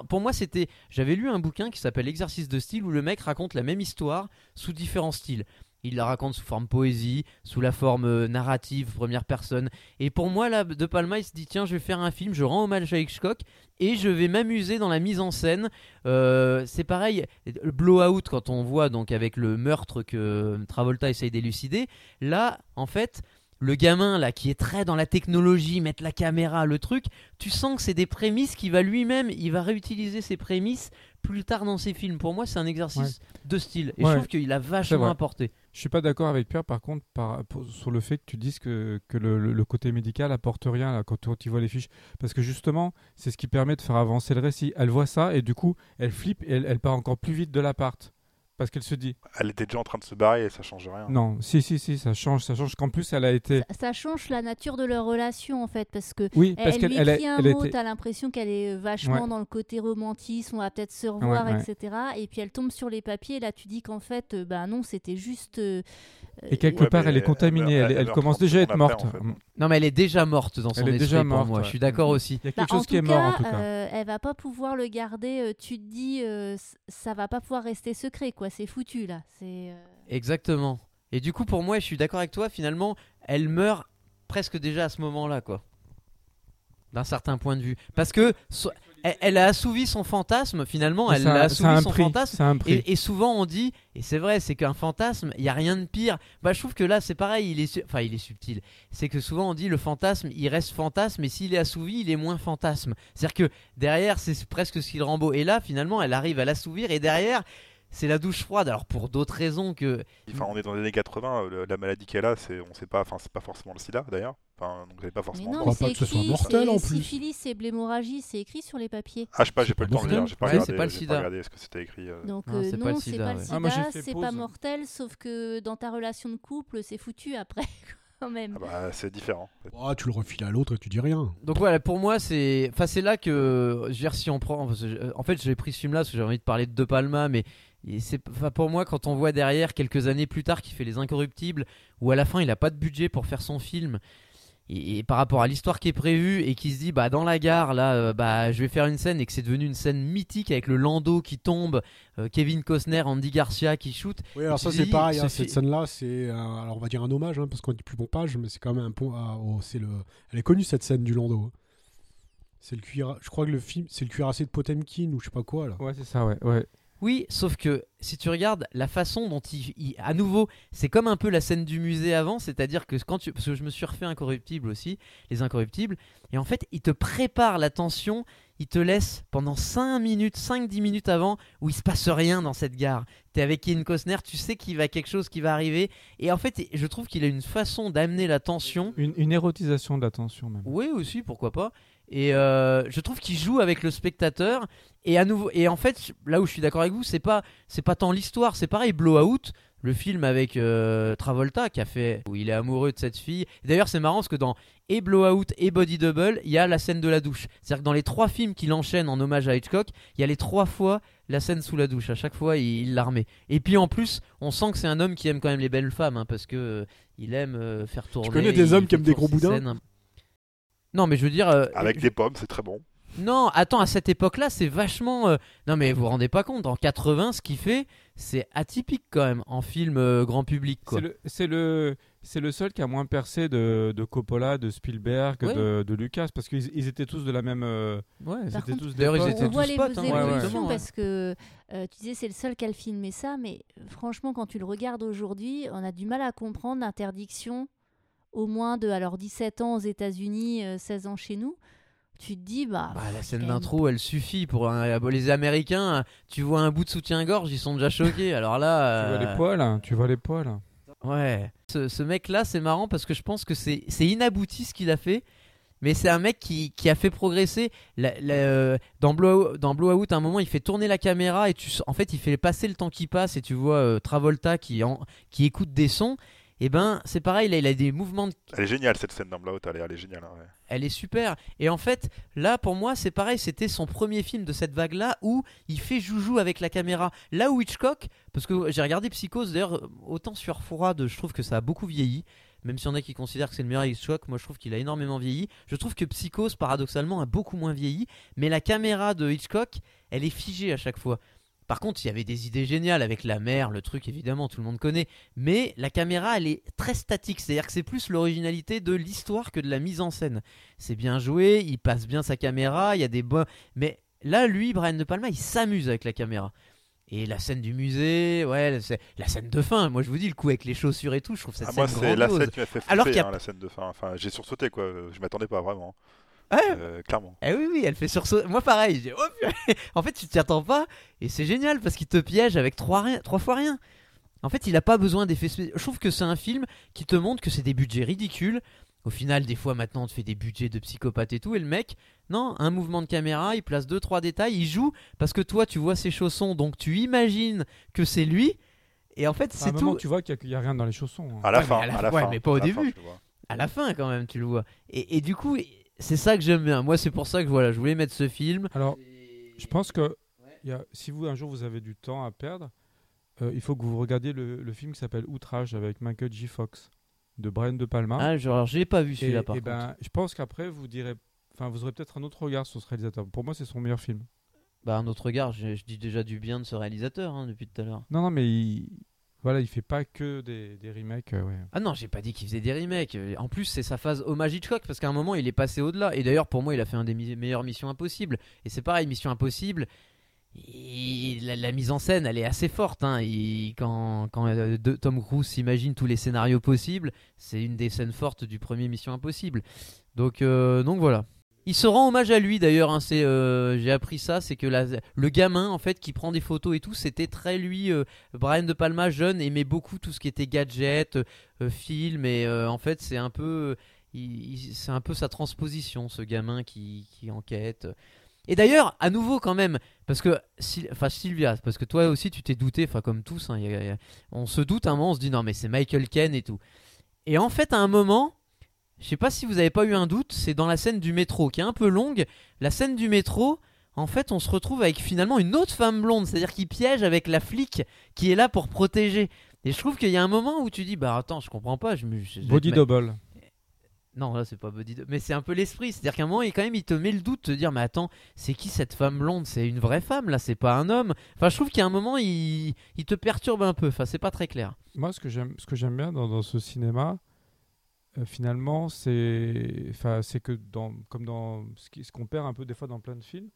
Pour moi, c'était, j'avais lu un bouquin qui s'appelle L'exercice de style où le mec raconte la même histoire sous différents styles. Il la raconte sous forme poésie, sous la forme euh, narrative, première personne. Et pour moi, là, De Palma, il se dit tiens, je vais faire un film, je rends hommage à Hitchcock et je vais m'amuser dans la mise en scène. Euh, c'est pareil, le blowout quand on voit donc avec le meurtre que Travolta essaye d'élucider. Là, en fait, le gamin là qui est très dans la technologie, mettre la caméra, le truc, tu sens que c'est des prémices qu'il va lui-même, il va réutiliser ces prémices plus tard dans ses films. Pour moi, c'est un exercice de style et Ouais. je trouve qu'il a vachement apporté. Je suis pas d'accord avec Pierre, par contre, sur le fait que tu dises que, le, côté médical apporte rien là, quand, tu- quand tu vois les fiches. Parce que justement, c'est ce qui permet de faire avancer le récit. Elle voit ça et du coup, elle flippe et elle, elle part encore plus vite de l'appart. Parce qu'elle se dit, Elle était déjà en train de se barrer et ça change rien. non, si, si, si, ça change, ça change. Qu'en plus, elle a été. Ça, ça change la nature de leur relation en fait, parce que Oui, elle, parce elle qu'elle lui elle un elle a mot, été. t'as l'impression qu'elle est vachement Ouais. dans le côté romantisme, on va peut-être se revoir, Ouais, ouais. etc. Et puis elle tombe sur les papiers, là tu dis qu'en fait, euh, bah non, c'était juste. euh, Et quelque Ouais, part, elle est contaminée. Elle, elle elle meurt commence 30 déjà à être morte. après, en fait. Non, mais elle est déjà morte dans son Elle est esprit déjà pour morte, moi. ouais. Je suis d'accord aussi. Il y a Bah, quelque en chose qui est tout mort cas, en tout cas. euh, elle va pas pouvoir le garder. euh, tu te dis, euh, ça va pas pouvoir rester secret, quoi. C'est foutu là. C'est. euh, Exactement. Et du coup, pour moi, je suis d'accord avec toi. Finalement, elle meurt presque déjà à ce moment-là, quoi. D'un certain point de vue. Parce que so- elle, elle a assouvi son fantasme. Finalement, elle a assouvi un son prix, fantasme. un prix. Et, et souvent on dit, et c'est vrai, c'est qu'un fantasme, il y a rien de pire. Bah, je trouve que là, c'est pareil. Il est, su- enfin, il est subtil. C'est que souvent on dit le fantasme, il reste fantasme, et s'il est assouvi, il est moins fantasme. C'est-à-dire que derrière, c'est presque ce qui le rend beau. Et là, finalement, elle arrive à l'assouvir, et derrière, c'est la douche froide. Alors pour d'autres raisons que Enfin, on est dans les années 80, euh, le- la maladie qu'elle a, c'est, on sait pas, enfin, c'est pas forcément le sida d'ailleurs. Enfin, donc vous pas Mais forcément. non, mais pas que ce soit mortel, en c'est plus. syphilis et blémorragie, c'est écrit sur les papiers. Ah, je sais pas, j'ai pas le temps de lire. J'ai pas Ouais, regardé. c'est pas le sida. regardé ce que c'était écrit. euh. Donc Non, euh, c'est pas non, le c'est sida, pas le ouais. sida, Ah, j'ai fait c'est pas mortel, sauf que dans ta relation de couple, c'est foutu après, quand même. Ah bah, c'est différent. Ah, tu le refiles à l'autre et tu dis rien. Donc voilà, pour moi, c'est, enfin, c'est là que, je veux dire, si on prend, en fait, j'ai pris ce film-là parce que j'ai envie de parler de De Palma, mais et c'est, enfin, pour moi, quand on voit derrière quelques années plus tard qu'il fait Les Incorruptibles, où à la fin il a pas de budget pour faire son film. Et, et par rapport à l'histoire qui est prévue et qui se dit bah dans la gare là euh, bah je vais faire une scène et que c'est devenu une scène mythique avec le landau qui tombe euh, Kevin Costner Andy Garcia qui shoot Oui, alors ça c'est pareil, hein, ce cette fi- scène-là, c'est un- alors on va dire un hommage, hein, parce qu'on dit plus pompage, mais c'est quand même un pont. à- au- c'est le, elle est connue cette scène du landau. hein. C'est le cuir, je crois que le film, c'est le cuirassé de Potemkin ou je sais pas quoi là. Ouais, c'est ça, ouais. ouais. Oui, sauf que si tu regardes la façon dont il, il- à nouveau, c'est comme un peu la scène du musée avant, c'est-à-dire que quand tu, parce que je me suis refait Incorruptible aussi, les Incorruptibles, et en fait, il te prépare la tension, il te laisse pendant 5 minutes, 5-10 minutes avant, où il se passe rien dans cette gare. T'es avec Kevin Costner, tu sais qu'il va quelque chose qui va arriver, et en fait, je trouve qu'il a une façon d'amener la tension Une, une érotisation de la tension, même. oui, aussi, pourquoi pas. Et euh, je trouve qu'il joue avec le spectateur. Et à nouveau, et en fait, là où je suis d'accord avec vous, c'est pas, c'est pas tant l'histoire, c'est pareil. Blowout, le film avec euh, Travolta qui a fait, où il est amoureux de cette fille. D'ailleurs, c'est marrant parce que dans et Blowout et Body Double, il y a la scène de la douche. C'est-à-dire que dans les trois films qu'il enchaîne en hommage à Hitchcock, il y a les trois fois la scène sous la douche. À chaque fois, il la remet. Et puis en plus, on sent que c'est un homme qui aime quand même les belles femmes, hein, parce que euh, il aime euh, faire tourner. connais des hommes qui aiment des gros boudins scènes. Non, mais je veux dire. euh, Avec je- des pommes, c'est très bon. Non, attends, à cette époque-là, c'est vachement. euh, Non, mais vous vous rendez pas compte, en 80, ce qu'il fait, c'est atypique quand même, en film euh, grand public, quoi. C'est le, c'est le, c'est le seul qui a moins percé de, de Coppola, de Spielberg, Ouais. de, de Lucas, parce qu'ils ils étaient tous de la même. euh, Ouais, ils Par étaient contre, tous D'ailleurs, ils étaient on voit tous les potes, hein, ouais, ouais. évolutions exactement, parce que euh, tu disais c'est le seul qui a filmé ça, mais franchement, quand tu le regardes aujourd'hui, on a du mal à comprendre l'interdiction au moins de alors 17 ans aux États-Unis, euh, 16 ans chez nous. Tu te dis, bah. Bah, la scène d'intro, elle suffit pour un- les Américains. Tu vois un bout de soutien-gorge, ils sont déjà choqués. Alors là, Tu vois euh, les poils, hein, tu vois les poils. Ouais. Ce, ce mec-là, c'est marrant parce que je pense que c'est c'est inabouti ce qu'il a fait. Mais c'est un mec qui, qui a fait progresser. La- la- euh, dans, Blowout, dans Blowout, à un moment, il fait tourner la caméra et tu, en fait, il fait passer le temps qui passe et tu vois euh, Travolta qui, en- qui écoute des sons. Et ben, c'est pareil, là, il a des mouvements de Elle est géniale cette scène dans Blowout, elle est, elle est géniale. hein, ouais. elle est super. Et en fait, là, pour moi, c'est pareil. C'était son premier film de cette vague-là où il fait joujou avec la caméra. Là où Hitchcock, parce que j'ai regardé Psychose, d'ailleurs, autant sur froide, je trouve que ça a beaucoup vieilli. Même s'il y en a qui considèrent que c'est le meilleur Hitchcock, moi je trouve qu'il a énormément vieilli. Je trouve que Psychose, paradoxalement, a beaucoup moins vieilli. Mais la caméra de Hitchcock, elle est figée à chaque fois. Par contre, il y avait des idées géniales avec la mer, le truc évidemment, tout le monde connaît. Mais la caméra, elle est très statique. C'est-à-dire que c'est plus l'originalité de l'histoire que de la mise en scène. C'est bien joué, il passe bien sa caméra, il y a des bons. Mais là, lui, Brian De Palma, il s'amuse avec la caméra. Et la scène du musée, ouais, c'est la scène de fin. Moi, je vous dis, le coup avec les chaussures et tout, je trouve cette Ah, moi, c'est la scène qui m'a fait flipper, Alors qu'il y a- hein, la scène de fin. Enfin, j'ai sursauté quoi. Je m'attendais pas vraiment. Ouais. Euh, clairement. Eh oui, oui, elle fait sursauter. Moi, pareil. j'ai- oh, en fait, tu t'y attends pas. Et c'est génial parce qu'il te piège avec trois, rien- trois fois rien. En fait, il a pas besoin d'effets spéciaux. Je trouve que c'est un film qui te montre que c'est des budgets ridicules. Au final, des fois, maintenant, on te fait des budgets de psychopathe et tout. Et le mec, non, un mouvement de caméra, il place deux, trois détails, il joue parce que toi, tu vois ses chaussons, donc tu imagines que c'est lui. Et en fait, À un c'est moment, tout. tu vois qu'il n'y a, rien dans les chaussons. hein. À la Ouais, fin, mais à la- à la ouais, fin. mais pas au fin, début. À la fin, quand même, tu le vois. Et, et du coup, c'est ça que j'aime bien. Moi, c'est pour ça que voilà, je voulais mettre ce film. Alors, je pense que il y a- si vous un jour vous avez du temps à perdre, euh, il faut que vous regardiez le, le film qui s'appelle Outrage avec Michael J. Fox de Brian De Palma. Ah, genre, alors, je l'ai pas vu celui-là par et contre. ben, je pense qu'après vous direz, enfin, vous aurez peut-être un autre regard sur ce réalisateur. Pour moi, c'est son meilleur film. Bah, un autre regard, je, je dis déjà du bien de ce réalisateur hein, depuis tout à l'heure. Non, non, mais il, voilà, il fait pas que des, des remakes. euh, ouais. Ah non, j'ai pas dit qu'il faisait des remakes. Euh, En plus, c'est sa phase hommage Hitchcock parce qu'à un moment, il est passé au-delà. Et d'ailleurs, pour moi, il a fait un des mi- meilleures Missions Impossibles. Et c'est pareil, Mission Impossible. la, mise en scène, elle est assez forte. hein. Quand quand euh, Tom Cruise s'imagine tous les scénarios possibles, c'est une des scènes fortes du premier Mission Impossible. Donc, donc voilà. Il se rend hommage à lui d'ailleurs. hein, c'est, euh, j'ai appris ça, c'est que le gamin en fait qui prend des photos et tout, c'était très lui. euh, Brian de Palma jeune aimait beaucoup tout ce qui était gadget, euh, film et en fait c'est un peu c'est un peu sa transposition, ce gamin qui, enquête. Et d'ailleurs, à nouveau quand même, parce que, enfin Sylvia, parce que toi aussi tu t'es douté, enfin comme tous, hein, on se doute un moment, on se dit non mais c'est Michael Ken et tout. Et en fait, à un moment, je sais pas si vous avez pas eu un doute, c'est dans la scène du métro qui est un peu longue. La scène du métro, en fait, on se retrouve avec finalement une autre femme blonde, c'est-à-dire qui piège avec la flic qui est là pour protéger. Et je trouve qu'il y a un moment où tu dis bah attends, je comprends pas, je me je- je- Body double. non, là c'est pas body double. Mais c'est un peu l'esprit. C'est-à-dire qu'à un moment, il, quand même, il te met le doute, te dire, mais attends, c'est qui cette femme blonde? C'est une vraie femme, là, c'est pas un homme. Enfin, je trouve qu'à un moment, il, il te perturbe un peu. Enfin, c'est pas très clair. Moi, ce que j'aime, ce que j'aime bien dans, dans ce cinéma, euh, finalement, c'est, enfin, c'est que dans, comme dans ce, qui- ce qu'on perd un peu des fois dans plein de films,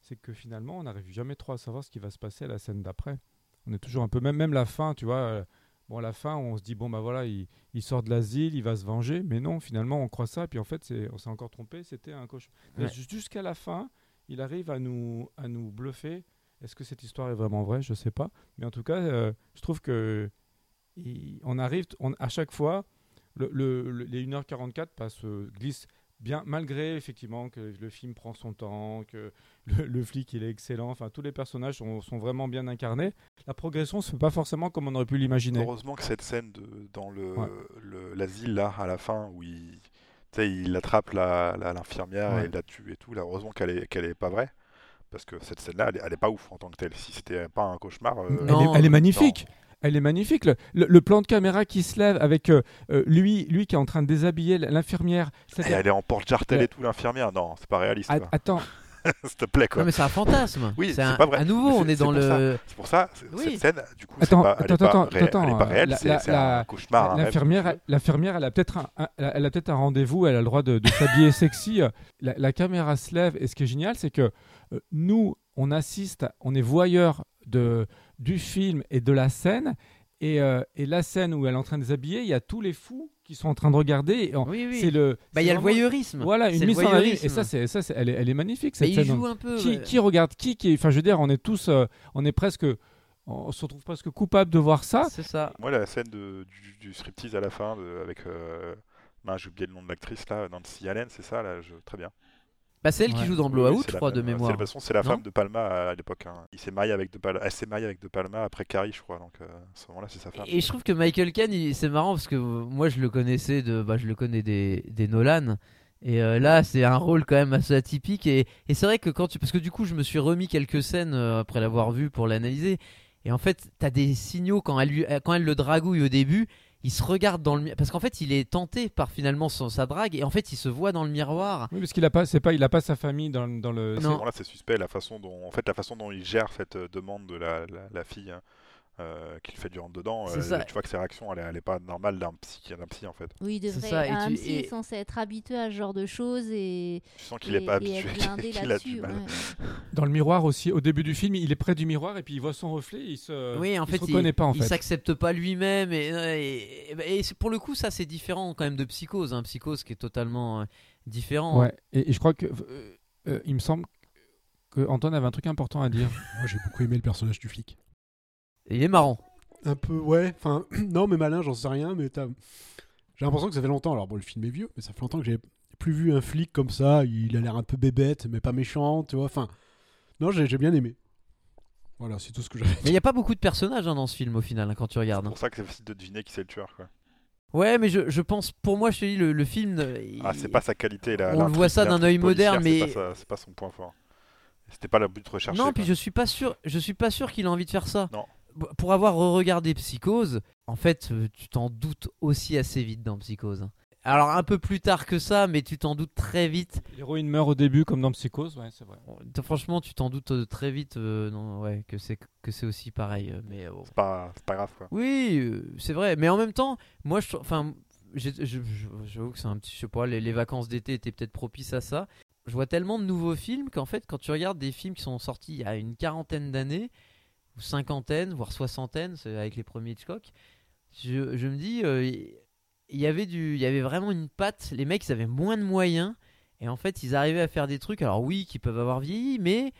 c'est que finalement, on n'arrive jamais trop à savoir ce qui va se passer à la scène d'après. On est toujours un peu, même, même la fin, tu vois. euh, Bon, à la fin, on se dit bon bah voilà, il, il sort de l'asile, il va se venger, mais non, finalement, on croit ça, et puis en fait, c'est, on s'est encore trompé, c'était un cochon. Ouais. Jusqu'à la fin, il arrive à nous, à nous bluffer. Est-ce que cette histoire est vraiment vraie? Je sais pas, mais en tout cas, euh, je trouve que il- on arrive, on, à chaque fois, le, le- le- les 1h44 passent, euh, glissent bien, malgré effectivement que le film prend son temps, que le, le flic il est excellent, enfin tous les personnages sont, sont vraiment bien incarnés. La progression se fait pas forcément comme on aurait pu l'imaginer. Heureusement que cette scène de, dans le Ouais. le- l'asile là à la fin où il, il attrape la- la- l'infirmière Ouais. et il la tue et tout. Là, heureusement qu'elle est qu'elle est pas vraie parce que cette scène là elle, est- elle est pas ouf en tant que telle. Si c'était pas un cauchemar, euh, Elle, Non, est, elle est magnifique. Elle est magnifique. Le, le- le plan de caméra qui se lève avec euh, euh, lui, lui qui est en train de déshabiller l'infirmière. Et elle est en porte-jartel Ouais. et tout l'infirmière. Non, c'est pas réaliste. Quoi. attends, S'il te plaît quoi. Non, mais c'est un fantasme. Oui, c'est pas vrai. À nouveau, on c'est- est dans pour ça. le. C'est pour ça, Oui. cette scène, du coup, Attends, c'est pas, elle est attends, pas, attends, réelle, attends, elle est pas réelle, la- c'est un cauchemar. L'infirmière, l'infirmière, elle a peut-être un, un- elle a peut-être un rendez-vous, elle a le droit de, de s'habiller sexy. La, la caméra se lève et ce qui est génial, c'est que euh, nous, on assiste, on est voyeur de du film et de la scène. Et, euh, et la scène où elle est en train de déshabiller, il y a tous les fous qui sont en train de regarder. et on- Oui, oui. C'est le. Bah, il y a le voyeurisme. Voilà, une mise en voyeurisme. Et ça, c'est, ça c'est- elle, est, elle est magnifique cette Mais il scène. joue un peu. qui, ouais. qui regarde qui, qui Enfin, je veux dire, on est tous, euh, on est presque, on se retrouve presque coupable de voir ça. C'est ça. Moi, la scène de, du, du striptease à la fin, de- avec. Euh, j'ai oublié le nom de l'actrice là, Nancy Allen, c'est ça, là, je... très bien. Bah, c'est elle qui joue dans Blowout, oui, je c'est la crois, de euh, mémoire. C'est, de toute façon, c'est la Non femme de Palma à, à l'époque. hein. Il s'est marié avec de Palma, elle s'est mariée avec de Palma après Carrie, je crois. Donc euh, à ce moment-là, c'est sa femme. Et je trouve que Michael Caine, il- c'est marrant parce que euh, moi je le connaissais de, bah, je le connais des, des Nolan. Et euh, là, c'est un rôle quand même assez atypique. Et, et c'est vrai que quand tu, parce que du coup, je me suis remis quelques scènes euh, après l'avoir vu pour l'analyser. Et en fait, t'as des signaux quand elle, lui, euh, quand elle le dragouille au début. Il se regarde dans le mi- parce qu'en fait, il est tenté par finalement son, sa drague et en fait, il se voit dans le miroir. Oui, parce qu'il a pas, c'est pas, il a pas sa famille dans, dans le. À ce Non. moment-là, c'est suspect la façon dont, en fait, la façon dont il gère cette euh, demande de la, la, la fille hein, euh, qu'il fait du rentre dedans. Euh, ça. Tu vois que ses réactions, elle, est- elle est pas normale d'un psy, d'un psy en fait. Oui, il devrait. ça, un tu- psy et- est censé être habitué à ce genre de choses et. Tu sens qu'il est pas habitué, qu'il a du là-dessus. mal. ouais. Dans le miroir aussi, au début du film, il est près du miroir et puis il voit son reflet. Il se. oui, en il fait, se reconnaît pas en il s'accepte pas lui-même et, et, et- et c'est- pour le coup, ça c'est différent quand même de Psychose. Hein. Psychose qui est totalement euh, différent. Ouais. Et, et je crois que, euh, euh, il me semble que Antoine avait un truc important à dire. Moi, j'ai beaucoup aimé le personnage du flic. Et il est marrant. Un peu, ouais. Enfin, non, mais malin, j'en sais rien, mais t'as- j'ai l'impression que ça fait longtemps. Alors, bon, le film est vieux, mais ça fait longtemps que j'ai plus vu un flic comme ça. Il a l'air un peu bébête, mais pas méchant, tu vois. Enfin, non, j'ai bien aimé. Voilà, c'est tout ce que j'avais. Mais il n'y a pas beaucoup de personnages hein, dans ce film au final, hein, quand tu regardes. C'est pour ça que c'est facile de deviner qui c'est le tueur. Quoi. Ouais, mais je, je pense, pour moi, je te dis, le, le film. euh, Ah, c'est pas sa qualité. La, On le voit ça d'un œil moderne, mais- c'est pas, sa- c'est pas son point fort. C'était pas le but recherché. Non, quoi. puis je suis pas sûr, je suis pas sûr qu'il a envie de faire ça. Non. Pour avoir regardé Psychose, en fait, euh, tu t'en doutes aussi assez vite dans Psychose. hein. Alors un peu plus tard que ça, mais tu t'en doutes très vite. L'héroïne meurt au début, comme dans Psychose, ouais, c'est vrai. Franchement, tu t'en doutes euh, très vite, euh, non, ouais, que c'est que c'est aussi pareil. Mais euh, C'est pas, c'est pas grave. Quoi. oui, euh, c'est vrai. Mais en même temps, moi, je, enfin, j'avoue que c'est un petit, je sais pas, les, les vacances d'été étaient peut-être propices à ça. Je vois tellement de nouveaux films qu'en fait, quand tu regardes des films qui sont sortis il y a une quarantaine d'années, ou cinquantaine, voire soixantaine, avec les premiers Hitchcock, je, je me dis, euh, il y avait du, il y avait vraiment une patte. Les mecs, ils avaient moins de moyens, et en fait, ils arrivaient à faire des trucs. Alors oui, qui peuvent avoir vieilli, mais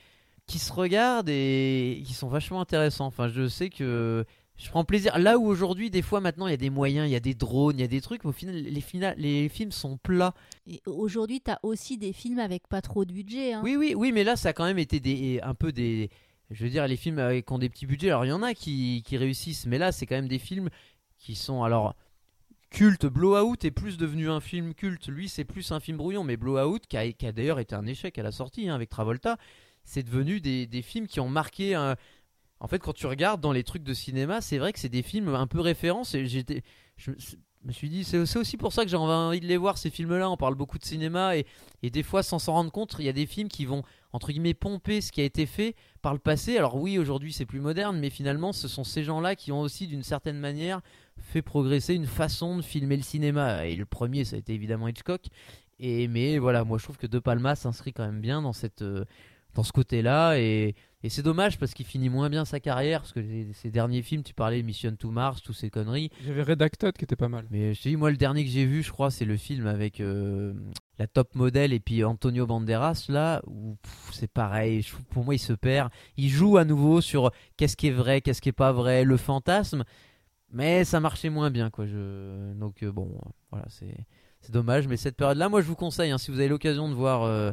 qui se regardent et qui sont vachement intéressants. Enfin, je sais que je prends plaisir. Là où aujourd'hui, des fois, maintenant, il y a des moyens, il y a des drones, il y a des trucs, mais au final, les, fina- les films sont plats. Et aujourd'hui, t'as aussi des films avec pas trop de budget. hein. Oui, oui, oui, mais là, ça a quand même été des, un peu des. Je veux dire, les films euh, qui ont des petits budgets, alors il y en a qui, qui réussissent, mais là, c'est quand même des films qui sont. Alors, culte. Blowout est plus devenu un film culte. Lui, c'est plus un film brouillon, mais Blowout, qui a, qui a d'ailleurs été un échec à la sortie hein, avec Travolta, c'est devenu des, des films qui ont marqué. un- En fait, quand tu regardes dans les trucs de cinéma, c'est vrai que c'est des films un peu références. Et me- me suis dit, c'est aussi pour ça que j'ai envie de les voir ces films-là. On parle beaucoup de cinéma et, et des fois, sans s'en rendre compte, il y a des films qui vont entre guillemets pomper ce qui a été fait par le passé. Alors oui, aujourd'hui c'est plus moderne, mais finalement ce sont ces gens-là qui ont aussi d'une certaine manière fait progresser une façon de filmer le cinéma. Et le premier, ça a été évidemment Hitchcock. Et mais voilà, moi je trouve que De Palma s'inscrit quand même bien dans cette euh, dans ce côté-là et, et c'est dommage parce qu'il finit moins bien sa carrière parce que les- ses derniers films, tu parlais Mission to Mars, tous ces conneries. Avait Redacted qui était pas mal. Mais je te dis, moi, le dernier que j'ai vu, je crois, c'est le film avec euh, la top modèle et puis Antonio Banderas, là, où pff, c'est pareil. je trouve- pour moi, il se perd. Il joue à nouveau sur qu'est-ce qui est vrai, qu'est-ce qui est pas vrai, le fantasme. Mais ça marchait moins bien, quoi. Je... Donc, euh, bon, voilà, c'est c'est dommage. Mais cette période-là, moi, je vous conseille, hein, si vous avez l'occasion de voir. euh,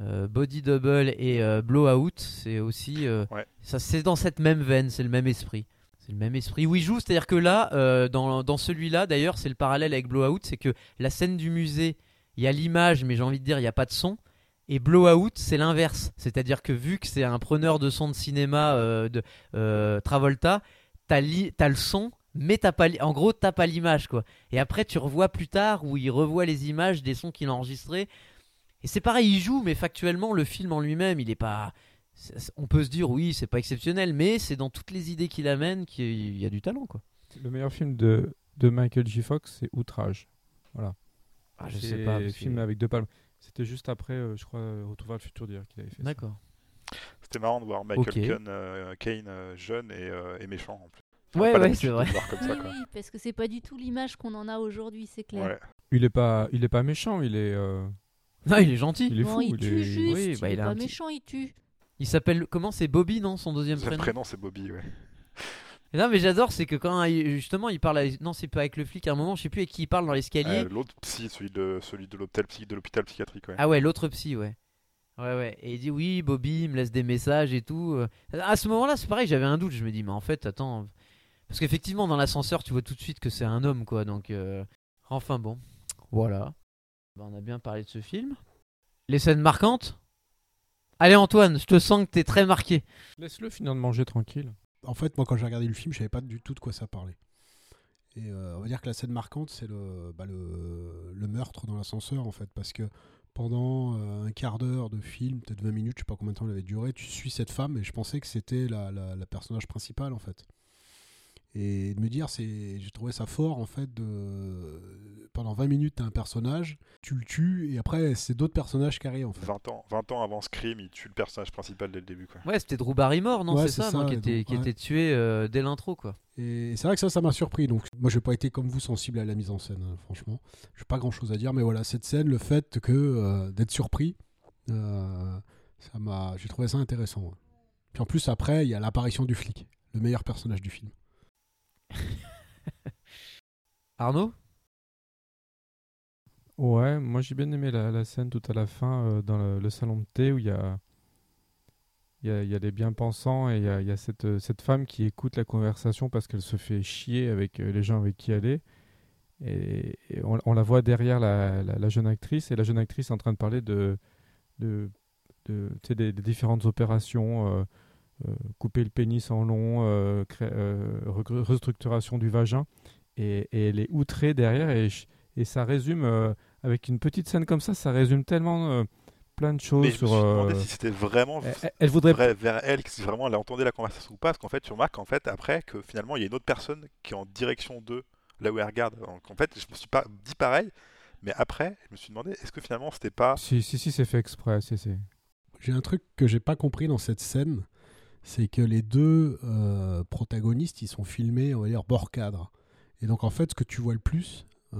euh, Body Double et euh, Blowout, c'est aussi euh, Ouais. ça, c'est dans cette même veine, c'est le même esprit. C'est le même esprit. où il joue, c'est-à-dire que là, dans, dans celui-là, d'ailleurs, c'est le parallèle avec Blowout, c'est que la scène du musée, il y a l'image, mais j'ai envie de dire, il n'y a pas de son. Et Blowout, c'est l'inverse. C'est-à-dire que vu que c'est un preneur de son de cinéma de Travolta, t'as, le son, mais t'as pas, en gros, t'as pas l'image, quoi. Et après, tu revois plus tard où il revoit les images des sons qu'il a enregistrés. Et c'est pareil, il joue, mais factuellement, le film en lui-même, il est pas. On peut se dire, oui, c'est pas exceptionnel, mais c'est dans toutes les idées qu'il amène qu'il y a du talent, quoi. Le meilleur film de, de Michael J. Fox, c'est Outrage. Ah, je sais pas. le film avec deux palmes. C'était juste après, euh, je crois, euh, Retour vers le futur dire qu'il avait fait ça. D'accord. C'était marrant de voir Michael Ok. Caine, euh, euh, jeune et, euh, et méchant en plus. Ouais, c'est vrai. le voir comme Oui, ça, quoi. oui, parce que c'est pas du tout l'image qu'on en a aujourd'hui, c'est clair. Ouais. Il est pas, il est pas méchant, il est, euh, Non, il est gentil. il est Non, fou. il il tue est- juste, Oui, bah, il est pas petit- méchant, il tue. Il s'appelle. Comment c'est Bobby, non Son deuxième Son prénom prénom c'est Bobby, ouais. Et Non, mais j'adore, c'est que quand il- justement il parle. à- Non, c'est pas avec le flic à un moment, je sais plus avec qui il parle dans l'escalier. Euh, L'autre psy, celui de celui de l'hôpital psy- de l'hôpital psychiatrique, ouais. Ah ouais, l'autre psy, ouais. Ouais, ouais. Et il dit oui, Bobby, il me laisse des messages et tout. Euh, À ce moment-là, c'est pareil, j'avais un doute. Je me dis, mais en fait, attends. Parce qu'effectivement, dans l'ascenseur, tu vois tout de suite que c'est un homme, quoi. Donc, euh, enfin bon. Voilà. Ben, on a bien parlé de ce film. Les scènes marquantes Allez, Antoine, je te sens que t'es très marqué. Laisse-le finir de manger tranquille. En fait, moi, quand j'ai regardé le film, je savais pas du tout de quoi ça parlait. Et euh, on va dire que la scène marquante, c'est le, bah, le, le meurtre dans l'ascenseur, en fait, parce que pendant euh, un quart d'heure de film, peut-être 20 minutes, je sais pas combien de temps elle avait duré, tu suis cette femme et je pensais que c'était la, la- la personnage principale, en fait. Et de me dire, c'est, j'ai trouvé ça fort, en fait, de pendant 20 minutes, t'as un personnage, tu le tues et après, c'est d'autres personnages qui arrivent, en fait. 20 ans, 20 ans avant Scream, il tue le personnage principal dès le début, quoi. Ouais, c'était Drew Barrymore, non Ouais, C'est ça, non, qui, était, donc, qui ouais. était tué euh, dès l'intro, quoi. Et c'est vrai que ça, ça m'a surpris. Donc, moi, je n'ai pas été comme vous sensible à la mise en scène, hein, franchement. Je n'ai pas grand chose à dire, mais voilà, cette scène, le fait que euh, d'être surpris, euh, ça m'a, j'ai trouvé ça intéressant. ouais. Puis en plus, après, il y a l'apparition du flic, le meilleur personnage du film. Arnaud? Ouais, moi j'ai bien aimé la, scène tout à la fin euh, dans le, salon de thé où il y a, y a, y a bien-pensants et il y a, cette, euh, cette femme qui écoute la conversation parce qu'elle se fait chier avec euh, les gens avec qui elle est. Et, on, la voit derrière la, la- jeune actrice et la jeune actrice est en train de parler de, de, des, différentes opérations, couper le pénis en long, restructuration du vagin. Et, et elle est outrée derrière et, je- et ça résume euh, avec une petite scène comme ça, ça résume tellement euh, plein de choses Mais je me suis demandé euh, si c'était vraiment elle, elle- elle voudrait. vrai vers elle, si vraiment elle entendait la conversation ou pas, parce qu'en fait, tu remarques en fait après que finalement il y a une autre personne qui est en direction d'eux, là où elle regarde. Donc en fait, je me suis pas dit pareil, mais après, je me suis demandé est-ce que finalement c'était pas Si, si, si, c'est fait exprès. si, si. J'ai un truc que j'ai pas compris dans cette scène, c'est que les deux euh, protagonistes, ils sont filmés, on va dire, bord cadre. Et donc, en fait, ce que tu vois le plus, euh,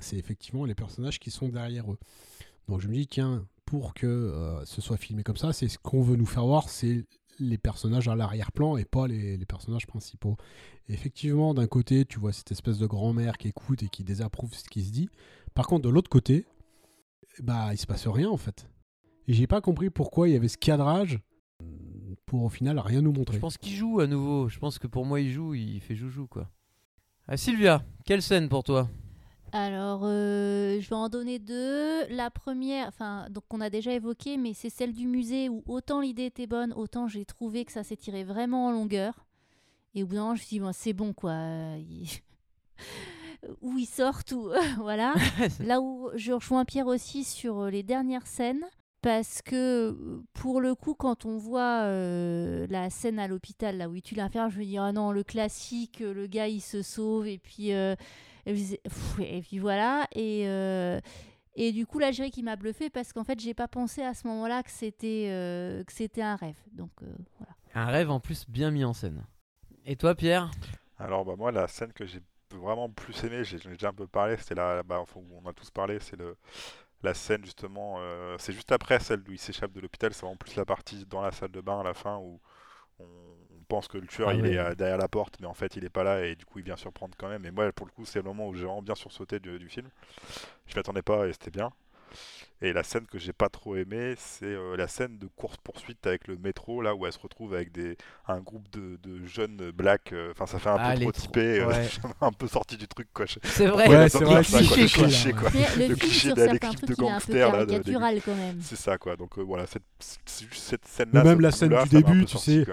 c'est effectivement les personnages qui sont derrière eux. Donc, je me dis, tiens, pour que euh, ce soit filmé comme ça, c'est ce qu'on veut nous faire voir, c'est les personnages à l'arrière-plan et pas les, personnages principaux. Effectivement, d'un côté, tu vois cette espèce de grand-mère qui écoute et qui désapprouve ce qui se dit. Par contre, de l'autre côté, bah, il se passe rien en fait. Et j'ai pas compris pourquoi il y avait ce cadrage pour au final rien nous montrer. Je pense qu'il joue à nouveau. Je pense que pour moi, il joue, il fait joujou quoi. Ah, Sylvia, quelle scène pour toi? Alors, euh, je vais en donner deux. La première, enfin, donc on a déjà évoqué, mais c'est celle du musée où autant l'idée était bonne, autant j'ai trouvé que ça s'étirait vraiment en longueur. Et au bout d'un moment, je me suis dit, bon, c'est bon quoi. où ils sortent, ou voilà. Là où je rejoins Pierre aussi sur euh, les dernières scènes, parce que pour le coup, quand on voit euh, la scène à l'hôpital, là où il tue l'infirmière, je me dis, ah non, le classique, euh, le gars il se sauve, et puis, euh, et puis, pff, et puis voilà. Et, euh, et du coup, là, je dirais qu'il m'a bluffé parce qu'en fait, j'ai pas pensé à ce moment-là que c'était euh, que c'était un rêve. Donc euh, voilà. Un rêve en plus bien mis en scène. Et toi, Pierre? Alors, bah, moi, la scène que j'ai vraiment plus aimée, j'ai j'en ai déjà un peu parlé, c'était la, bah, on a tous parlé, c'est le, la scène justement, euh, c'est juste après celle où il s'échappe de l'hôpital, c'est vraiment plus la partie dans la salle de bain à la fin où on, on pense que le tueur Ah il est derrière la porte, mais en fait il est pas là et du coup il vient surprendre quand même. Et moi, pour le coup, c'est le moment où j'ai vraiment bien sursauté du, du film. Je m'attendais pas et c'était bien. Et la scène que j'ai pas trop aimée, c'est euh, la scène de course-poursuite avec le métro, là où elle se retrouve avec des, un groupe de, de jeunes blacks. euh, Enfin, ça fait un Ah, peu trop trop- typé, euh, ouais. un peu sorti du truc, quoi. C'est vrai. Ouais, c'est vrai, cliché, c'est quoi, le cliché, quoi. Le cliché sur de certains l'équipe trucs, de il est un peu gangsters, là, de- quand même. C'est ça, quoi. Donc euh, voilà, cette, cette scène-là. Même la scène du ça début, peu tu sais,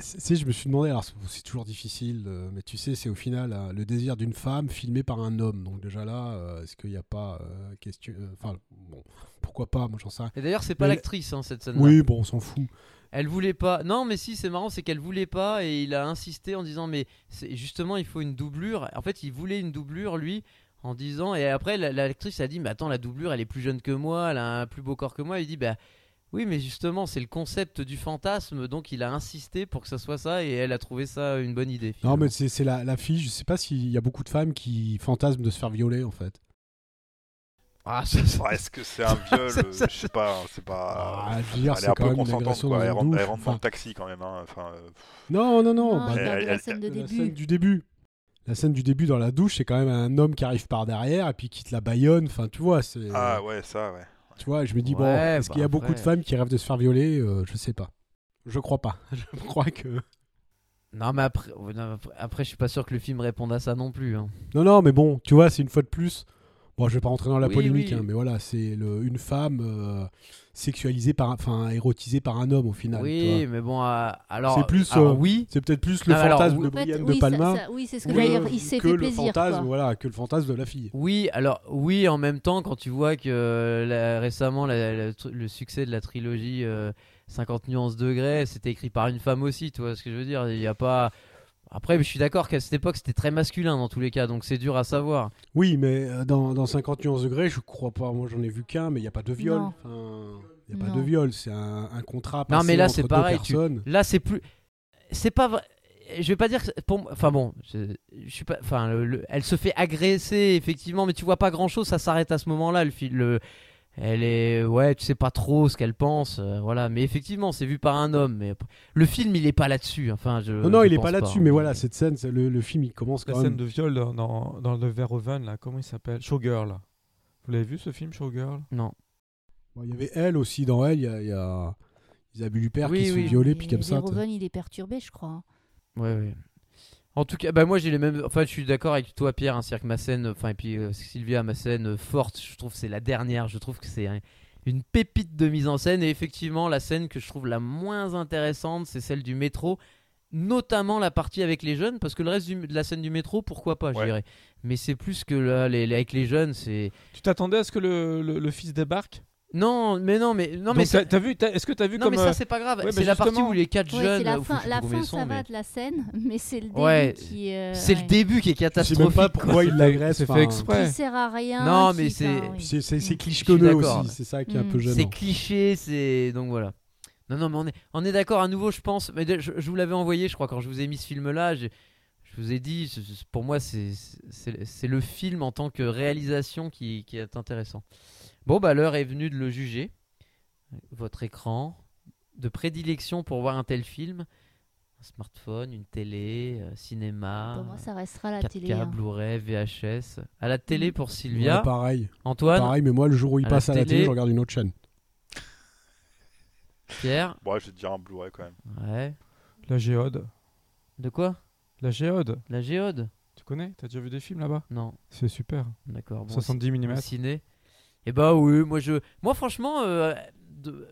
c'est- je me suis demandé, alors c'est- toujours difficile, euh, mais tu sais, c'est au final euh, le désir d'une femme filmé par un homme. Donc déjà là, euh, est-ce qu'il n'y a pas euh, question, enfin bon, pourquoi pas, moi j'en sais rien. Et d'ailleurs, c'est pas Mais- l'actrice, hein, cette scène. Oui, bon, on s'en fout. Elle voulait pas. Non, mais si, c'est marrant, c'est qu'elle voulait pas et il a insisté en disant mais justement il faut une doublure. En fait, il voulait une doublure lui en disant et après la- l'actrice a dit mais attends la doublure elle est plus jeune que moi, elle a un plus beau corps que moi. Il dit bah oui mais justement c'est le concept du fantasme donc il a insisté pour que ça soit ça et elle a trouvé ça une bonne idée. Non, finalement. mais c'est la, la fille, je sais pas s'il y a beaucoup de femmes qui fantasment de se faire violer en fait. Ah, ça, ça- Ouais, Est-ce que c'est un viol Ça, euh, ça, Je sais pas, hein, c'est pas. Ah, je veux dire, elle est c'est un quand peu même une consentante, agression quoi. dans Elle rentre, elle rentre dans enfin. le taxi quand même. hein. Enfin, euh, Non, non, non. Non, bah, parle de la elle- scène de la début. scène du début. La scène du début dans la douche, c'est quand même un homme qui arrive par derrière et puis qui te la baïonne. Enfin, tu vois, c'est. Ah ouais, ça, ouais. Tu vois, je me dis, bon, est-ce bah qu'il y a beaucoup de femmes qui rêvent de se faire violer Euh, Je sais pas. Je crois pas. Je crois que. Non mais après, non, après- après je suis pas sûr que le film réponde à ça non plus. hein. Non, non, mais bon, tu vois, c'est une fois de plus. Bon, je vais pas rentrer dans la Oui, polémique, oui. hein, mais voilà, c'est une femme euh, sexualisée par, un- enfin, érotisée par un homme au final. oui, mais bon euh, alors. C'est plus, alors, euh, oui. C'est peut-être plus le Non, mais alors, fantasme oui. de Brian oui, de Palma ça- oui, c'est ce que que. Il s'est fait le plaisir. fantasme, quoi. voilà, que le fantasme de la fille. Oui, alors oui, en même temps, quand tu vois que euh, la- récemment la- la tr- le succès de la trilogie euh, 50 nuances degrés, c'était écrit par une femme aussi, tu vois ce que je veux dire? Il y a pas. Après, je suis d'accord qu'à cette époque, c'était très masculin dans tous les cas, donc c'est dur à savoir. Oui, mais euh, dans, dans 50 nuances degrés, je crois pas. Moi, j'en ai vu qu'un, mais il n'y a pas de viol. Il n'y a pas Non. de viol. C'est un, un contrat. Non, mais là, c'est pareil, tu-. Là, c'est plus. C'est pas vrai. Je vais pas dire que pour enfin bon, je, je suis pas enfin le- le- elle se fait agresser effectivement mais tu vois pas grand-chose, ça s'arrête à ce moment-là le film le- elle est ouais, tu sais pas trop ce qu'elle pense euh, voilà, mais effectivement, c'est vu par un homme mais le film il est pas là-dessus enfin je Non, non, je il est pas là-dessus, mais voilà, cette scène, le, le film, il commence La quand scène même. de viol dans, dans, dans le Verhoeven, là, comment il s'appelle? Showgirl. Vous l'avez vu ce film, Showgirl? Non. Bon, il y avait elle aussi dans elle. Il y a, il y a Isabelle Huppert Oui, qui se oui. fait violer, puis comme ça. Verhoeven, il est perturbé, je crois. hein. Ouais, ouais. En tout cas, bah moi j'ai les mêmes. Enfin, je suis d'accord avec toi, Pierre. Hein, C'est-à-dire que ma scène, enfin, et puis euh, Sylvia, ma scène euh, forte, je trouve que c'est la dernière. Je trouve que c'est un- une pépite de mise en scène. Et effectivement, la scène que je trouve la moins intéressante, c'est celle du métro. Notamment la partie avec les jeunes, parce que le reste du- de la scène du métro, pourquoi pas, je Ouais. dirais. Mais c'est plus que là, les, les- avec les jeunes, c'est. Tu t'attendais à ce que le, le, le fils débarque? Non, mais non, mais non, mais ça- t'as- vu, est-ce que t'as vu non, comme mais euh, ça c'est pas grave. ouais, c'est la partie où les quatre Ouais, jeunes. c'est la je fin, la fin ça mais- va de la scène, mais c'est le début Ouais, qui. euh, C'est le début qui est Je sais même catastrophique. pas quoi. pourquoi il l'agresse. c'est fait exprès. Qui sert à rien. Non, mais c'est-. C'est c'est- c'est d'accord. aussi, c'est ça qui est un Mm. peu C'est gênant. cliché, c'est donc voilà. Non, non, mais on est, on est d'accord. À nouveau, je pense. Mais je, je vous l'avais envoyé, je crois, quand je vous ai mis ce film-là. Je, je vous ai dit, pour moi, c'est c'est- c'est le film en tant que réalisation qui, qui est intéressant. Bon, bah l'heure est venue de le juger. Votre écran, de prédilection pour voir un tel film Un smartphone, une télé, euh, cinéma, Pour moi, ça restera la 4K, télé. hein. Blu-ray, VHS. À la télé Mm. pour Sylvia. Ouais, pareil. Antoine, Pareil, mais moi, le jour où il à la passe à la télé. télé, je regarde une autre chaîne. Pierre. Bon, ouais, je vais te dire un Blu-ray quand même. Ouais. La géode. De quoi La géode. La géode Tu connais? T'as déjà vu des films là-bas? Non. C'est super. D'accord. Bon, 70 mm. Ciné. Et bah oui, moi je, moi franchement, euh, de-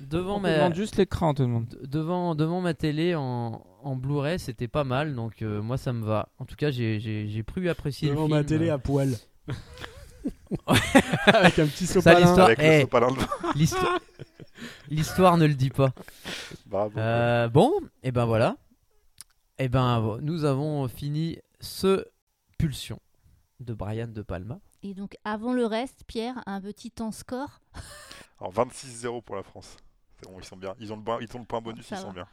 devant On ma, demande juste l'écran, on te demande. de- devant, devant ma télé en, en Blu-ray, c'était pas mal, donc euh, moi ça me va. En tout cas, j'ai, j'ai, j'ai pu apprécier Devant le ma télé à poil. Avec un petit Ça, sopalin. l'histoire- Avec eh. le sopalin. L'histoire, l'histoire ne le dit pas. Bravo. Euh, bon, et ben voilà. Et ben nous avons fini ce Pulsion de Brian De Palma. Et donc, avant le reste, Pierre, un petit temps score. Alors 26-0 pour la France. C'est bon, ils sont bien. Ils ont le, point- ils ont le point bonus, Ça ils sont bien.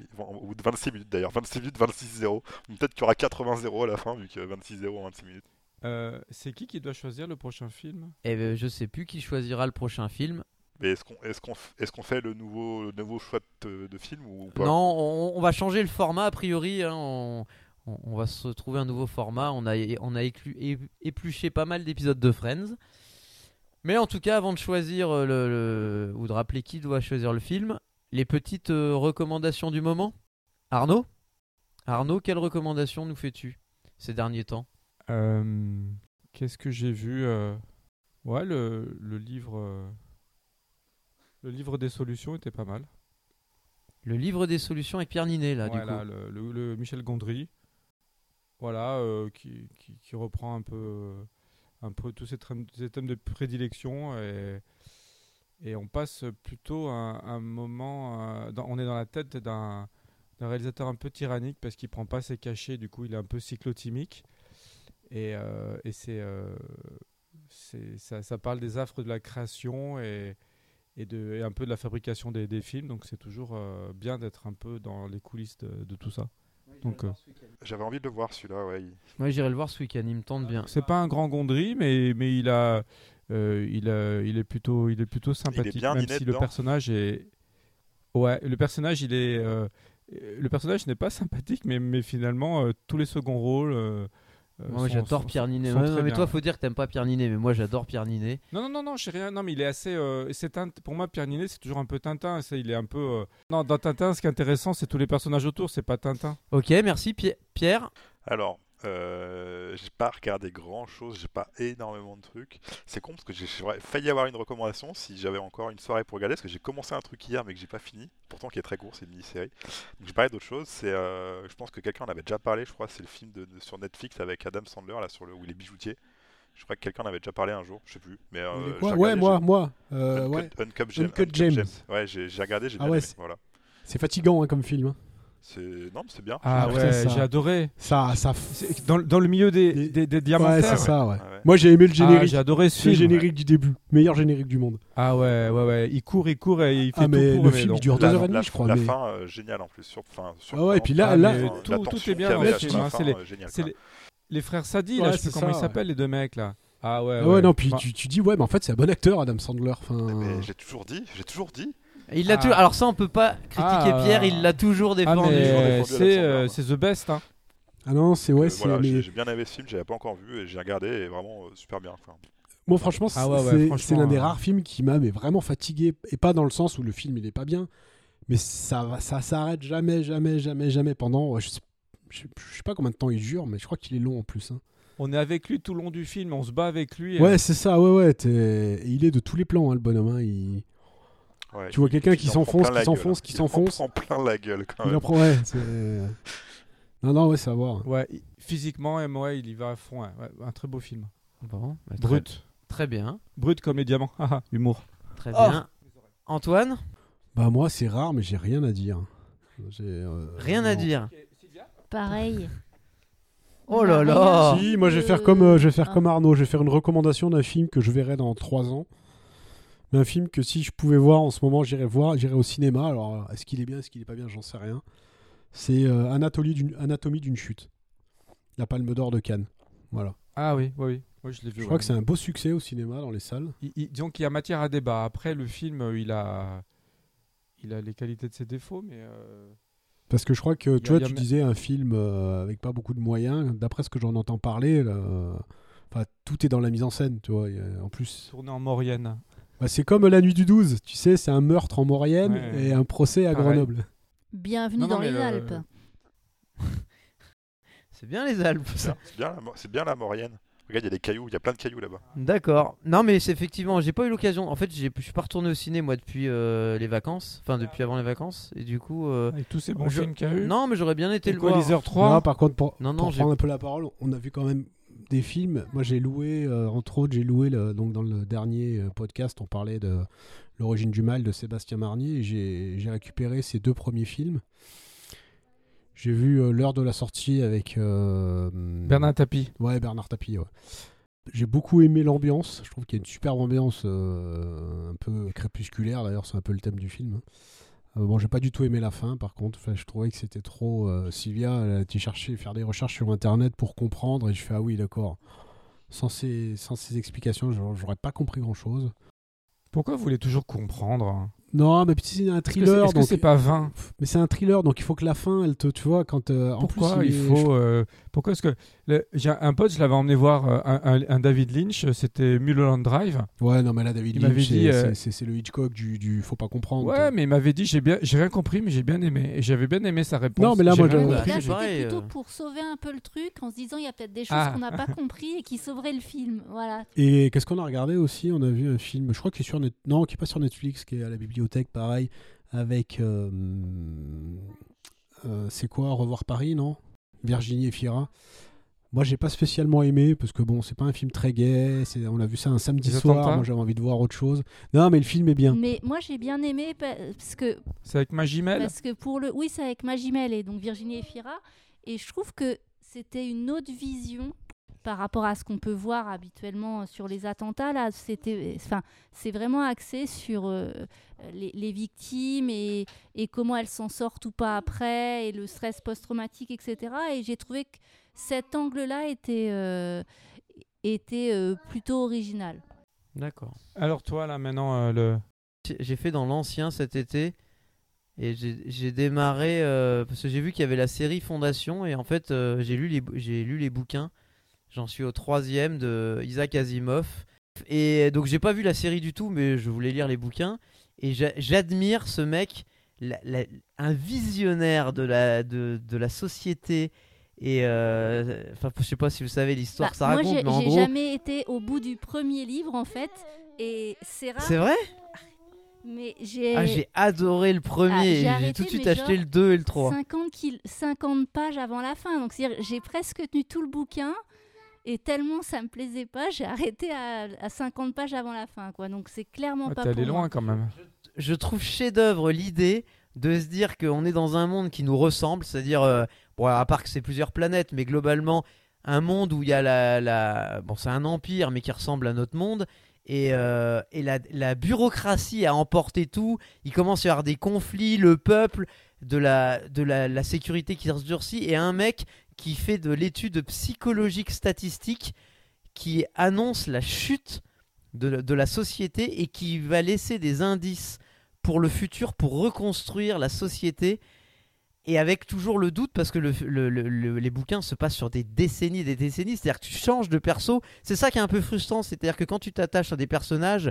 Ils vont au bout de 26 minutes d'ailleurs. 26 minutes, 26-0. Peut-être qu'il y aura 80-0 à la fin, vu que 26-0 en 26 minutes. Euh, c'est qui qui doit choisir le prochain film? Et euh, je sais plus qui choisira le prochain film. Mais est-ce qu'on est est fait le nouveau, le nouveau choix de, de film ou pas? Non, on, on va changer le format a priori. hein, on, on- on va se trouver un nouveau format. On a, on a éclu- épluché pas mal d'épisodes de Friends. Mais en tout cas, avant de choisir euh, le, le- ou de rappeler qui doit choisir le film, les petites euh, recommandations du moment. Arnaud? Arnaud, quelle recommandation nous fais-tu ces derniers temps? Euh, Qu'est-ce que j'ai vu Ouais, le, le livre. Le livre des solutions était pas mal. Le livre des solutions avec Pierre Ninet, là, du Voilà, coup. le, le- le Michel Gondry. Voilà, euh, qui, reprend un peu, euh, un peu tous ces, thèmes- de prédilection. Et, on passe plutôt un, un moment. euh, on est dans la tête d'un réalisateur un peu tyrannique parce qu'il prend pas ses cachets, du coup il est un peu cyclotimique. Et, c'est, ça, parle des affres de la création et, un peu de la fabrication des, films. Donc c'est toujours bien d'être un peu dans les coulisses de tout ça. Donc euh, J'avais envie de le voir celui-là, ouais. Moi, j'irai le voir ce week-end. Il me tente bien. c'est pas un grand Gondry, mais, mais il a. euh, il, a- il est plutôt il est plutôt sympathique bien, même si le personnage est ouais le personnage il est euh, le personnage n'est pas sympathique mais, mais finalement euh, tous les seconds rôles Moi, sont- j'adore Pierre Ninet. non, mais bien. toi, faut dire que t'aimes pas Pierre Ninet, mais moi, j'adore Pierre Ninet. Non, non, non, non, je sais rien. Non, mais il est assez. euh, c'est Pour moi, Pierre Ninet, c'est toujours un peu Tintin. C'est- Il est un peu. euh, Non, dans Tintin, ce qui est intéressant, c'est tous les personnages autour. C'est pas Tintin. Ok, merci Pi- Pierre. Alors, euh, j'ai pas regardé grand chose, j'ai pas énormément de trucs. C'est con parce que j'ai failli avoir une recommandation si j'avais encore une soirée pour regarder, parce que j'ai commencé un truc hier mais que j'ai pas fini, pourtant qui est très court, c'est une mini-série. Donc j'ai parlé d'autre chose, c'est, euh, je pense que quelqu'un en avait déjà parlé, je crois, c'est le film de, de- sur Netflix avec Adam Sandler, là, sur le, où il est bijoutier. Je crois que quelqu'un en avait déjà parlé un jour, je sais plus. Mais, euh, quoi? regardé, ouais, moi, moi. euh, Uncut, ouais. Uncut Gem- Uncut. Ouais, j'ai regardé, j'ai Ah bien ouais, aimé, c'est- voilà. C'est fatigant hein, comme film. hein. C'est... Non, mais c'est bien. Ah Putain, ouais, j'ai adoré. Ça, ça. Dans, dans le milieu des, des, des Ouais, c'est ça, ouais. Moi, j'ai aimé le Ah, générique. j'ai adoré ce le film. générique du début. Meilleur générique du monde. Ah ouais, ouais, ouais. Il court, il court et il fait Ah, tout mais pour le film, il dure La- deux heures et demie, je crois. La mais- fin, euh, géniale en plus. Sur, enfin, Ah ouais, et puis là- Ah, là- tout- tout est bien dans le film, fin, c'est les- euh, frères Sadi, là, Ouais, je sais c'est plus comment ils s'appellent, les deux mecs, là. Ah ouais, Ah ouais, non, puis Bah, tu, tu dis, ouais, mais en fait, c'est un bon acteur, Adam Sandler. Enfin, Mais j'ai toujours dit, j'ai toujours dit. Il l'a Ah. toujours- Alors ça, on peut pas critiquer Ah. Pierre. Il l'a toujours Ah, défendu. c'est euh, c'est The Best, hein. Ah non, c'est ouais, Euh, voilà, mais- j'ai bien aimé ce film, j'avais pas encore vu et j'ai regardé et vraiment euh, super bien. Enfin, Moi, franchement, c'est Ah ouais, ouais, l'un des euh, rares films qui m'a mais vraiment fatigué. Et pas dans le sens où le film il est pas bien, mais ça va- ça s'arrête jamais, jamais, jamais, jamais pendant. ouais, Je sais, je, je sais pas combien de temps il dure, mais je crois qu'il est long en plus. hein. On est avec lui tout le long du film, on se bat avec lui. Ouais, euh, c'est ça, ouais, ouais. il est de tous les plans, hein, le bonhomme. hein, il... ouais, Tu vois quelqu'un qui il s'enfonce, qui s'enfonce, qui Il s'enfonce. en prend plein la gueule quand Il même. en prend, ouais. c'est- Non, non, ouais, ça va voir. Ouais, il- physiquement, ouais, il y va à fond. ouais, ouais, un très beau film. Bon, bah, très- Brut. Très bien, Brut comme les diamants. Haha, Humour. très Oh. bien. Antoine, Bah, moi, c'est rare, mais j'ai rien à dire. Euh, rien à dire. Pareil. Oh là là. Si, moi je vais faire comme, euh, je vais faire Ah. comme Arnaud, je vais faire une recommandation d'un film que je verrai dans 3 ans. Mais un film que si je pouvais voir en ce moment, j'irais voir, j'irais au cinéma. Alors, est-ce qu'il est bien, est-ce qu'il est pas bien, j'en sais rien. C'est euh, Anatomie d'une chute. La Palme d'Or de Cannes. Voilà. Ah oui, oui, oui. Oui, je l'ai vu. Je ouais. crois que c'est un beau succès au cinéma dans les salles. Il- il- disons qu'il y a matière à débat. Après, le film, euh, il a, il a les qualités de ses défauts, mais euh, Parce que je crois que a- tu vois, tu disais un film euh, avec pas beaucoup de moyens. D'après ce que j'en entends parler, là, tout est dans la mise en scène, tu vois. En plus, tourné en Maurienne. Bah, c'est comme La Nuit du 12, tu sais, c'est un meurtre en Maurienne Ouais. et un procès à Pareil. Grenoble. Bienvenue Non, non, dans les le- Alpes. C'est bien les Alpes. ça. C'est bien, la Mo- c'est bien la Maurienne. Regarde, il y a des cailloux, il y a plein de cailloux là-bas. D'accord. Non, mais c'est effectivement, j'ai pas eu l'occasion. En fait, je suis pas retourné au ciné moi depuis euh, les vacances, enfin depuis avant les vacances, et du coup. euh, Avec tous ces bons je- films qu'il y a eu. Non, mais j'aurais bien été le voir. Equalizer 3. Non, par contre, pour, Non, non, pour j'ai- prendre un peu la parole, on a vu quand même des films. Moi, j'ai loué, euh, entre autres, j'ai loué, le- donc dans le dernier euh, podcast, on parlait de L'origine du mal de Sébastien Marnier, et j'ai récupéré ses deux premiers films. J'ai vu euh, l'heure de la sortie avec Bernard Tapie. Ouais, Bernard Tapie, ouais. J'ai beaucoup aimé l'ambiance. Je trouve qu'il y a une superbe ambiance, un peu crépusculaire d'ailleurs, c'est un peu le thème du film. hein. Euh, bon, j'ai pas du tout aimé la fin, par contre. Enfin, je trouvais que c'était trop. euh, Sylvia, elle a été chercher, faire des recherches sur internet pour comprendre, et je fais ah oui, d'accord. Sans ces, sans ces explications, j'aurais pas compris grand chose. Pourquoi vous voulez toujours comprendre Non, mais c'est un Est-ce que c'est- thriller, Est-ce que donc. c'est pas vain? Mais c'est un thriller, donc il faut que la fin, elle te, tu vois, quand. euh, en plus, il faut Pourquoi est-ce que le- j'ai un pote, je l'avais emmené voir euh, un, un- un David Lynch, c'était Mulholland Drive. Ouais, non, mais là, David Il m'avait Lynch, dit, c'est- euh, c'est- c'est c'est le Hitchcock du, du faut pas comprendre. Ouais, mais il m'avait dit j'ai bien, j'ai rien compris, mais j'ai bien aimé. Et j'avais bien aimé sa réponse. Non, mais là, J'ai moi, pareil, plutôt euh. pour sauver un peu le truc en se disant il y a peut-être des choses Ah. qu'on n'a pas compris et qui sauveraient le film. Voilà. Et qu'est-ce qu'on a regardé aussi? On a vu un film, je crois qu'il est sur Net... non, qui est pas sur Netflix, qui est à la bibliothèque, pareil, avec euh, euh, c'est quoi? Revoir Paris, non? Virginie et Fira. Moi, j'ai pas spécialement aimé parce que bon, c'est pas un film très gai. c'est- On a vu ça un samedi soir. Moi, j'avais envie de voir autre chose. Non, mais le film est bien. Mais moi j'ai bien aimé pa- parce que C'est avec Magimel. parce que pour le oui c'est avec Magimel et donc Virginie Efira et je trouve que c'était une autre vision par rapport à ce qu'on peut voir habituellement sur les attentats là c'était enfin c'est vraiment axé sur euh, les, les victimes et, et comment elles s'en sortent ou pas après et le stress post-traumatique etc et j'ai trouvé que cet angle là était euh, était euh, plutôt original D'accord. Alors toi là maintenant euh, le. J'ai fait dans l'ancien cet été et j'ai démarré euh, parce que j'ai vu qu'il y avait la série Fondation et en fait euh, j'ai lu les bou- j'ai lu les bouquins. J'en suis au troisième de Isaac Asimov. Et donc j'ai pas vu la série du tout mais je voulais lire les bouquins. Et j'a- j'admire ce mec, la- la- un visionnaire de la de, de la société. Et euh, enfin je sais pas si vous savez l'histoire Bah, ça moi raconte en j'ai gros jamais été au bout du premier livre en fait. Et c'est rare. C'est vrai? Mais j'ai ah j'ai adoré le premier. Ah, j'ai tout de suite acheté le 2 et le 3 50, kil- 50 pages avant la fin. Donc, c'est-à-dire, j'ai presque tenu tout le bouquin. Et tellement ça me plaisait pas, j'ai arrêté à, à 50 pages avant la fin. Quoi. Donc, c'est clairement Ah, pas T'es allé moi. loin quand même. je trouve chef-d'œuvre l'idée de se dire qu'on est dans un monde qui nous ressemble, c'est-à-dire, euh, bon, à part que c'est plusieurs planètes, mais globalement, un monde où il y a la. la- bon, c'est un empire, mais qui ressemble à notre monde. Et, euh, et la, la bureaucratie a emporté tout. Il commence à y avoir des conflits, le peuple, de la, de la, sécurité qui se durcit, et un mec qui fait de l'étude psychologique statistique qui annonce la chute de, de la société et qui va laisser des indices pour le futur, pour reconstruire la société. Et avec toujours le doute, parce que le- le- le- le- les bouquins se passent sur des décennies des décennies, c'est-à-dire que tu changes de perso. C'est ça qui est un peu frustrant, c'est-à-dire que quand tu t'attaches à des personnages,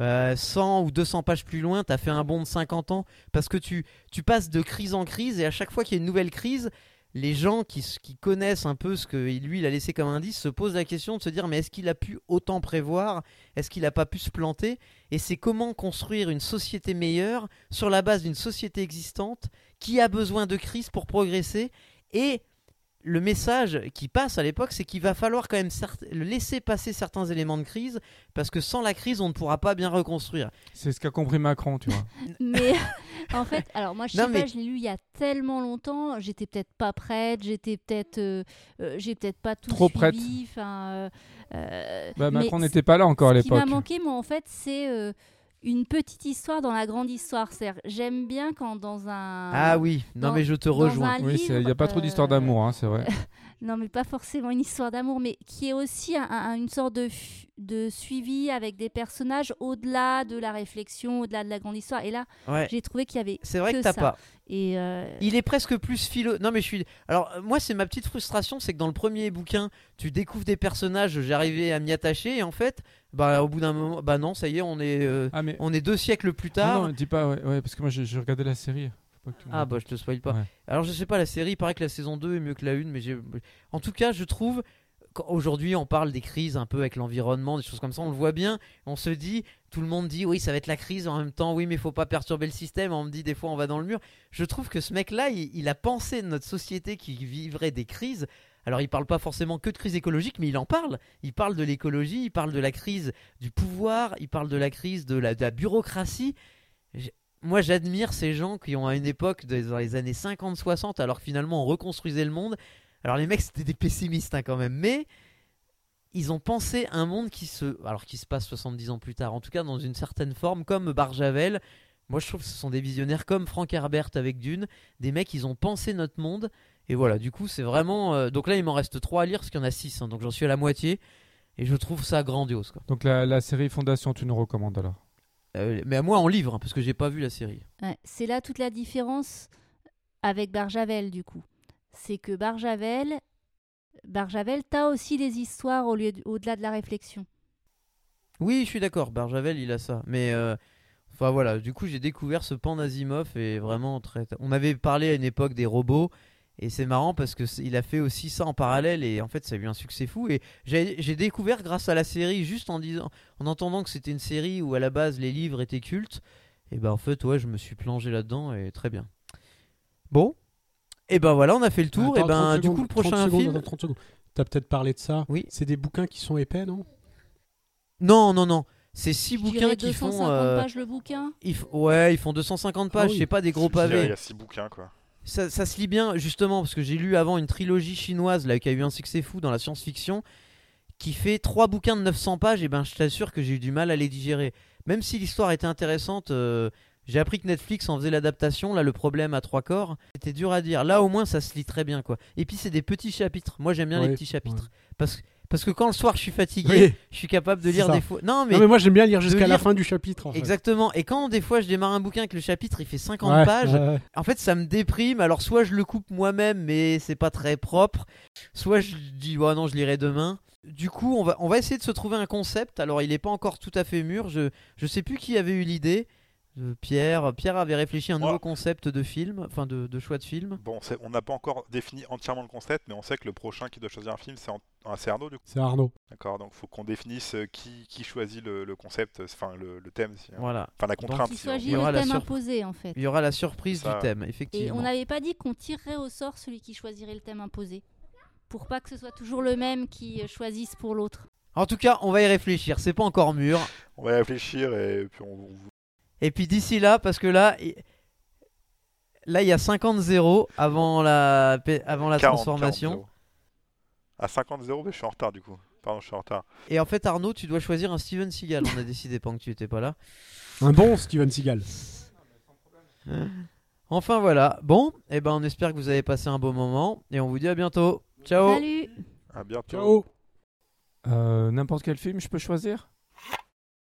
euh, 100 ou 200 pages plus loin, tu as fait un bond de 50 ans, parce que tu, tu passes de crise en crise, et à chaque fois qu'il y a une nouvelle crise, les gens qui, qui connaissent un peu ce que lui il a laissé comme indice se posent la question de se dire mais est-ce qu'il a pu autant prévoir? Est-ce qu'il n'a pas pu se planter? Et c'est comment construire une société meilleure sur la base d'une société existante qui a besoin de crise pour progresser et le message qui passe à l'époque, c'est qu'il va falloir quand même laisser passer certains éléments de crise, parce que sans la crise, on ne pourra pas bien reconstruire. C'est ce qu'a compris Macron, tu vois. Mais en fait, alors moi, je sais Non, mais- pas, je l'ai lu il y a tellement longtemps. J'étais peut-être pas prête, j'étais peut-être. euh, euh, j'ai peut-être pas tout Trop prête. suivi. Euh, euh, Bah, Macron n'était pas là encore à Ce qui m'a l'époque. manqué, moi, en fait, c'est euh, une petite histoire dans la grande histoire. C'est-à-dire, j'aime bien quand dans un. Ah oui, non dans- mais je te rejoins. Oui, il n'y a pas trop d'histoire euh, d'amour, hein, c'est vrai. Non, mais pas forcément une histoire d'amour, mais qui est aussi un- un- une sorte de, de suivi avec des personnages au-delà de la réflexion, au-delà de la grande histoire. Et là, Ouais. j'ai trouvé qu'il y avait C'est vrai que, que t'as pas. Et euh, Il est presque plus philo. Non mais je suis. Alors euh, moi c'est ma petite frustration, c'est que dans le premier bouquin, tu découvres des personnages, j'arrivais à m'y attacher et en fait, bah au bout d'un moment, bah non, ça y est, on est, euh, Ah, mais. on est deux siècles plus Ah tard. non, dis pas, ouais, ouais, parce que moi j'ai regardé la série. Faut pas que tu me Ah bah je te spoil pas. Ouais. Alors je sais pas la série, il paraît que la saison 2 est mieux que la 1 mais j'ai en tout cas, je trouve qu'aujourd'hui on parle des crises un peu avec l'environnement, des choses comme ça, on le voit bien, on se dit tout le monde dit oui, ça va être la crise en même temps, oui, mais faut pas perturber le système, on me dit des fois on va dans le mur. Je trouve que ce mec là, il, il a pensé notre société qui vivrait des crises. Alors il parle pas forcément que de crise écologique, mais il en parle. Il parle de l'écologie, il parle de la crise du pouvoir, il parle de la crise de la, bureaucratie. Moi j'admire ces gens qui ont à une époque dans les années 50-60, alors que finalement on reconstruisait le monde. Alors les mecs c'était des pessimistes hein, quand même, mais ils ont pensé un monde qui se, alors qui se passe 70 ans plus tard, en tout cas dans une certaine forme, comme Barjavel. Moi je trouve que ce sont des visionnaires comme Frank Herbert avec Dune, des mecs ils ont pensé notre monde. Et voilà, du coup c'est vraiment... euh, Donc là il m'en reste 3 à lire parce qu'il y en a 6, donc j'en suis à la moitié. Et je trouve ça grandiose. Quoi. Donc la, la série Fondation, tu nous recommandes alors? Euh, mais à moi en livre, hein, parce que j'ai pas vu la série. ouais, c'est là toute la différence avec Barjavel, du coup. C'est que Barjavel, Barjavel, t'as aussi des histoires au lieu de- au-delà de la réflexion. Oui, je suis d'accord, Barjavel il a ça. Mais euh, enfin voilà, du coup j'ai découvert ce pan d'Asimov et vraiment très. On avait parlé à une époque des robots et c'est marrant parce que c'est- il a fait aussi ça en parallèle et en fait ça a eu un succès fou. Et j'ai découvert grâce à la série juste en disant, en entendant que c'était une série où à la base les livres étaient cultes. Et ben en fait ouais, je me suis plongé là-dedans et très bien. Bon, et ben voilà, on a fait le tour. Attends, et ben 30 du coup le prochain 30 secondes, film. attends, 30 secondes. T'as peut-être parlé de ça. Oui. C'est des bouquins qui sont épais, non? Non non non, c'est six bouquins qui 250 font. euh, pages le bouquin. ils f- Ouais, ils font 250 pages, Ah oui. sais pas des gros dirais, Il pavés. y a six bouquins, quoi. Ça, ça se lit bien justement parce que j'ai lu avant une trilogie chinoise là qui a eu un succès fou dans la science-fiction qui fait trois bouquins de 900 pages et ben je t'assure que j'ai eu du mal à les digérer. Même si l'histoire était intéressante, euh, j'ai appris que Netflix en faisait l'adaptation. Là, le problème à trois corps, c'était dur à dire. Là, au moins, ça se lit très bien quoi. Et puis c'est des petits chapitres. Moi, j'aime bien les petits chapitres parce que parce que quand le soir je suis fatigué, Oui. je suis capable de lire ça. des fois. Non mais, Non, mais moi j'aime bien lire jusqu'à la fin du chapitre. en fait. exactement. Et quand des fois je démarre un bouquin et que le chapitre il fait 50 Ouais, pages, ouais, ouais. en fait, ça me déprime. Alors, soit je le coupe moi-même, mais c'est pas très propre. Soit je dis, ouais, non, je lirai demain. Du coup, on va, on va essayer de se trouver un concept. Alors, il est pas encore tout à fait mûr. Je, je sais plus qui avait eu l'idée. Euh, Pierre, Pierre avait réfléchi à un nouveau concept de film, enfin de, de choix de film. Bon, on n'a pas encore défini entièrement le concept, mais on sait que le prochain qui doit choisir un film, c'est en- ah, c'est Arnaud, du coup. C'est Arnaud. D'accord, donc faut qu'on définisse euh, qui, qui choisit le, le concept, enfin le, le thème, si- hein. Voilà. enfin la contrainte. Si choisit il y aura le la thème sur- imposé, en fait. Il y aura la surprise Ça. du thème, Et effectivement. on n'avait pas dit qu'on tirerait au sort celui qui choisirait le thème imposé. Pour pas que ce soit toujours le même qui euh, choisisse pour l'autre. En tout cas, on va y réfléchir. C'est pas encore mûr. On va y réfléchir et puis on, Et puis d'ici là, parce que là, il- là, il y a 50-0 avant la, avant la 40, transformation. 40 euros. À 50 0 mais je suis en retard du coup. Pardon, je suis en retard. Et en fait, Arnaud, tu dois choisir un Steven Seagal. On a décidé pendant que tu étais pas là. Un bon Steven Seagal. Enfin voilà. Bon, et ben on espère que vous avez passé un beau moment et on vous dit à bientôt. Ciao. Salut À bientôt. Ciao. Euh, N'importe quel film, je peux choisir?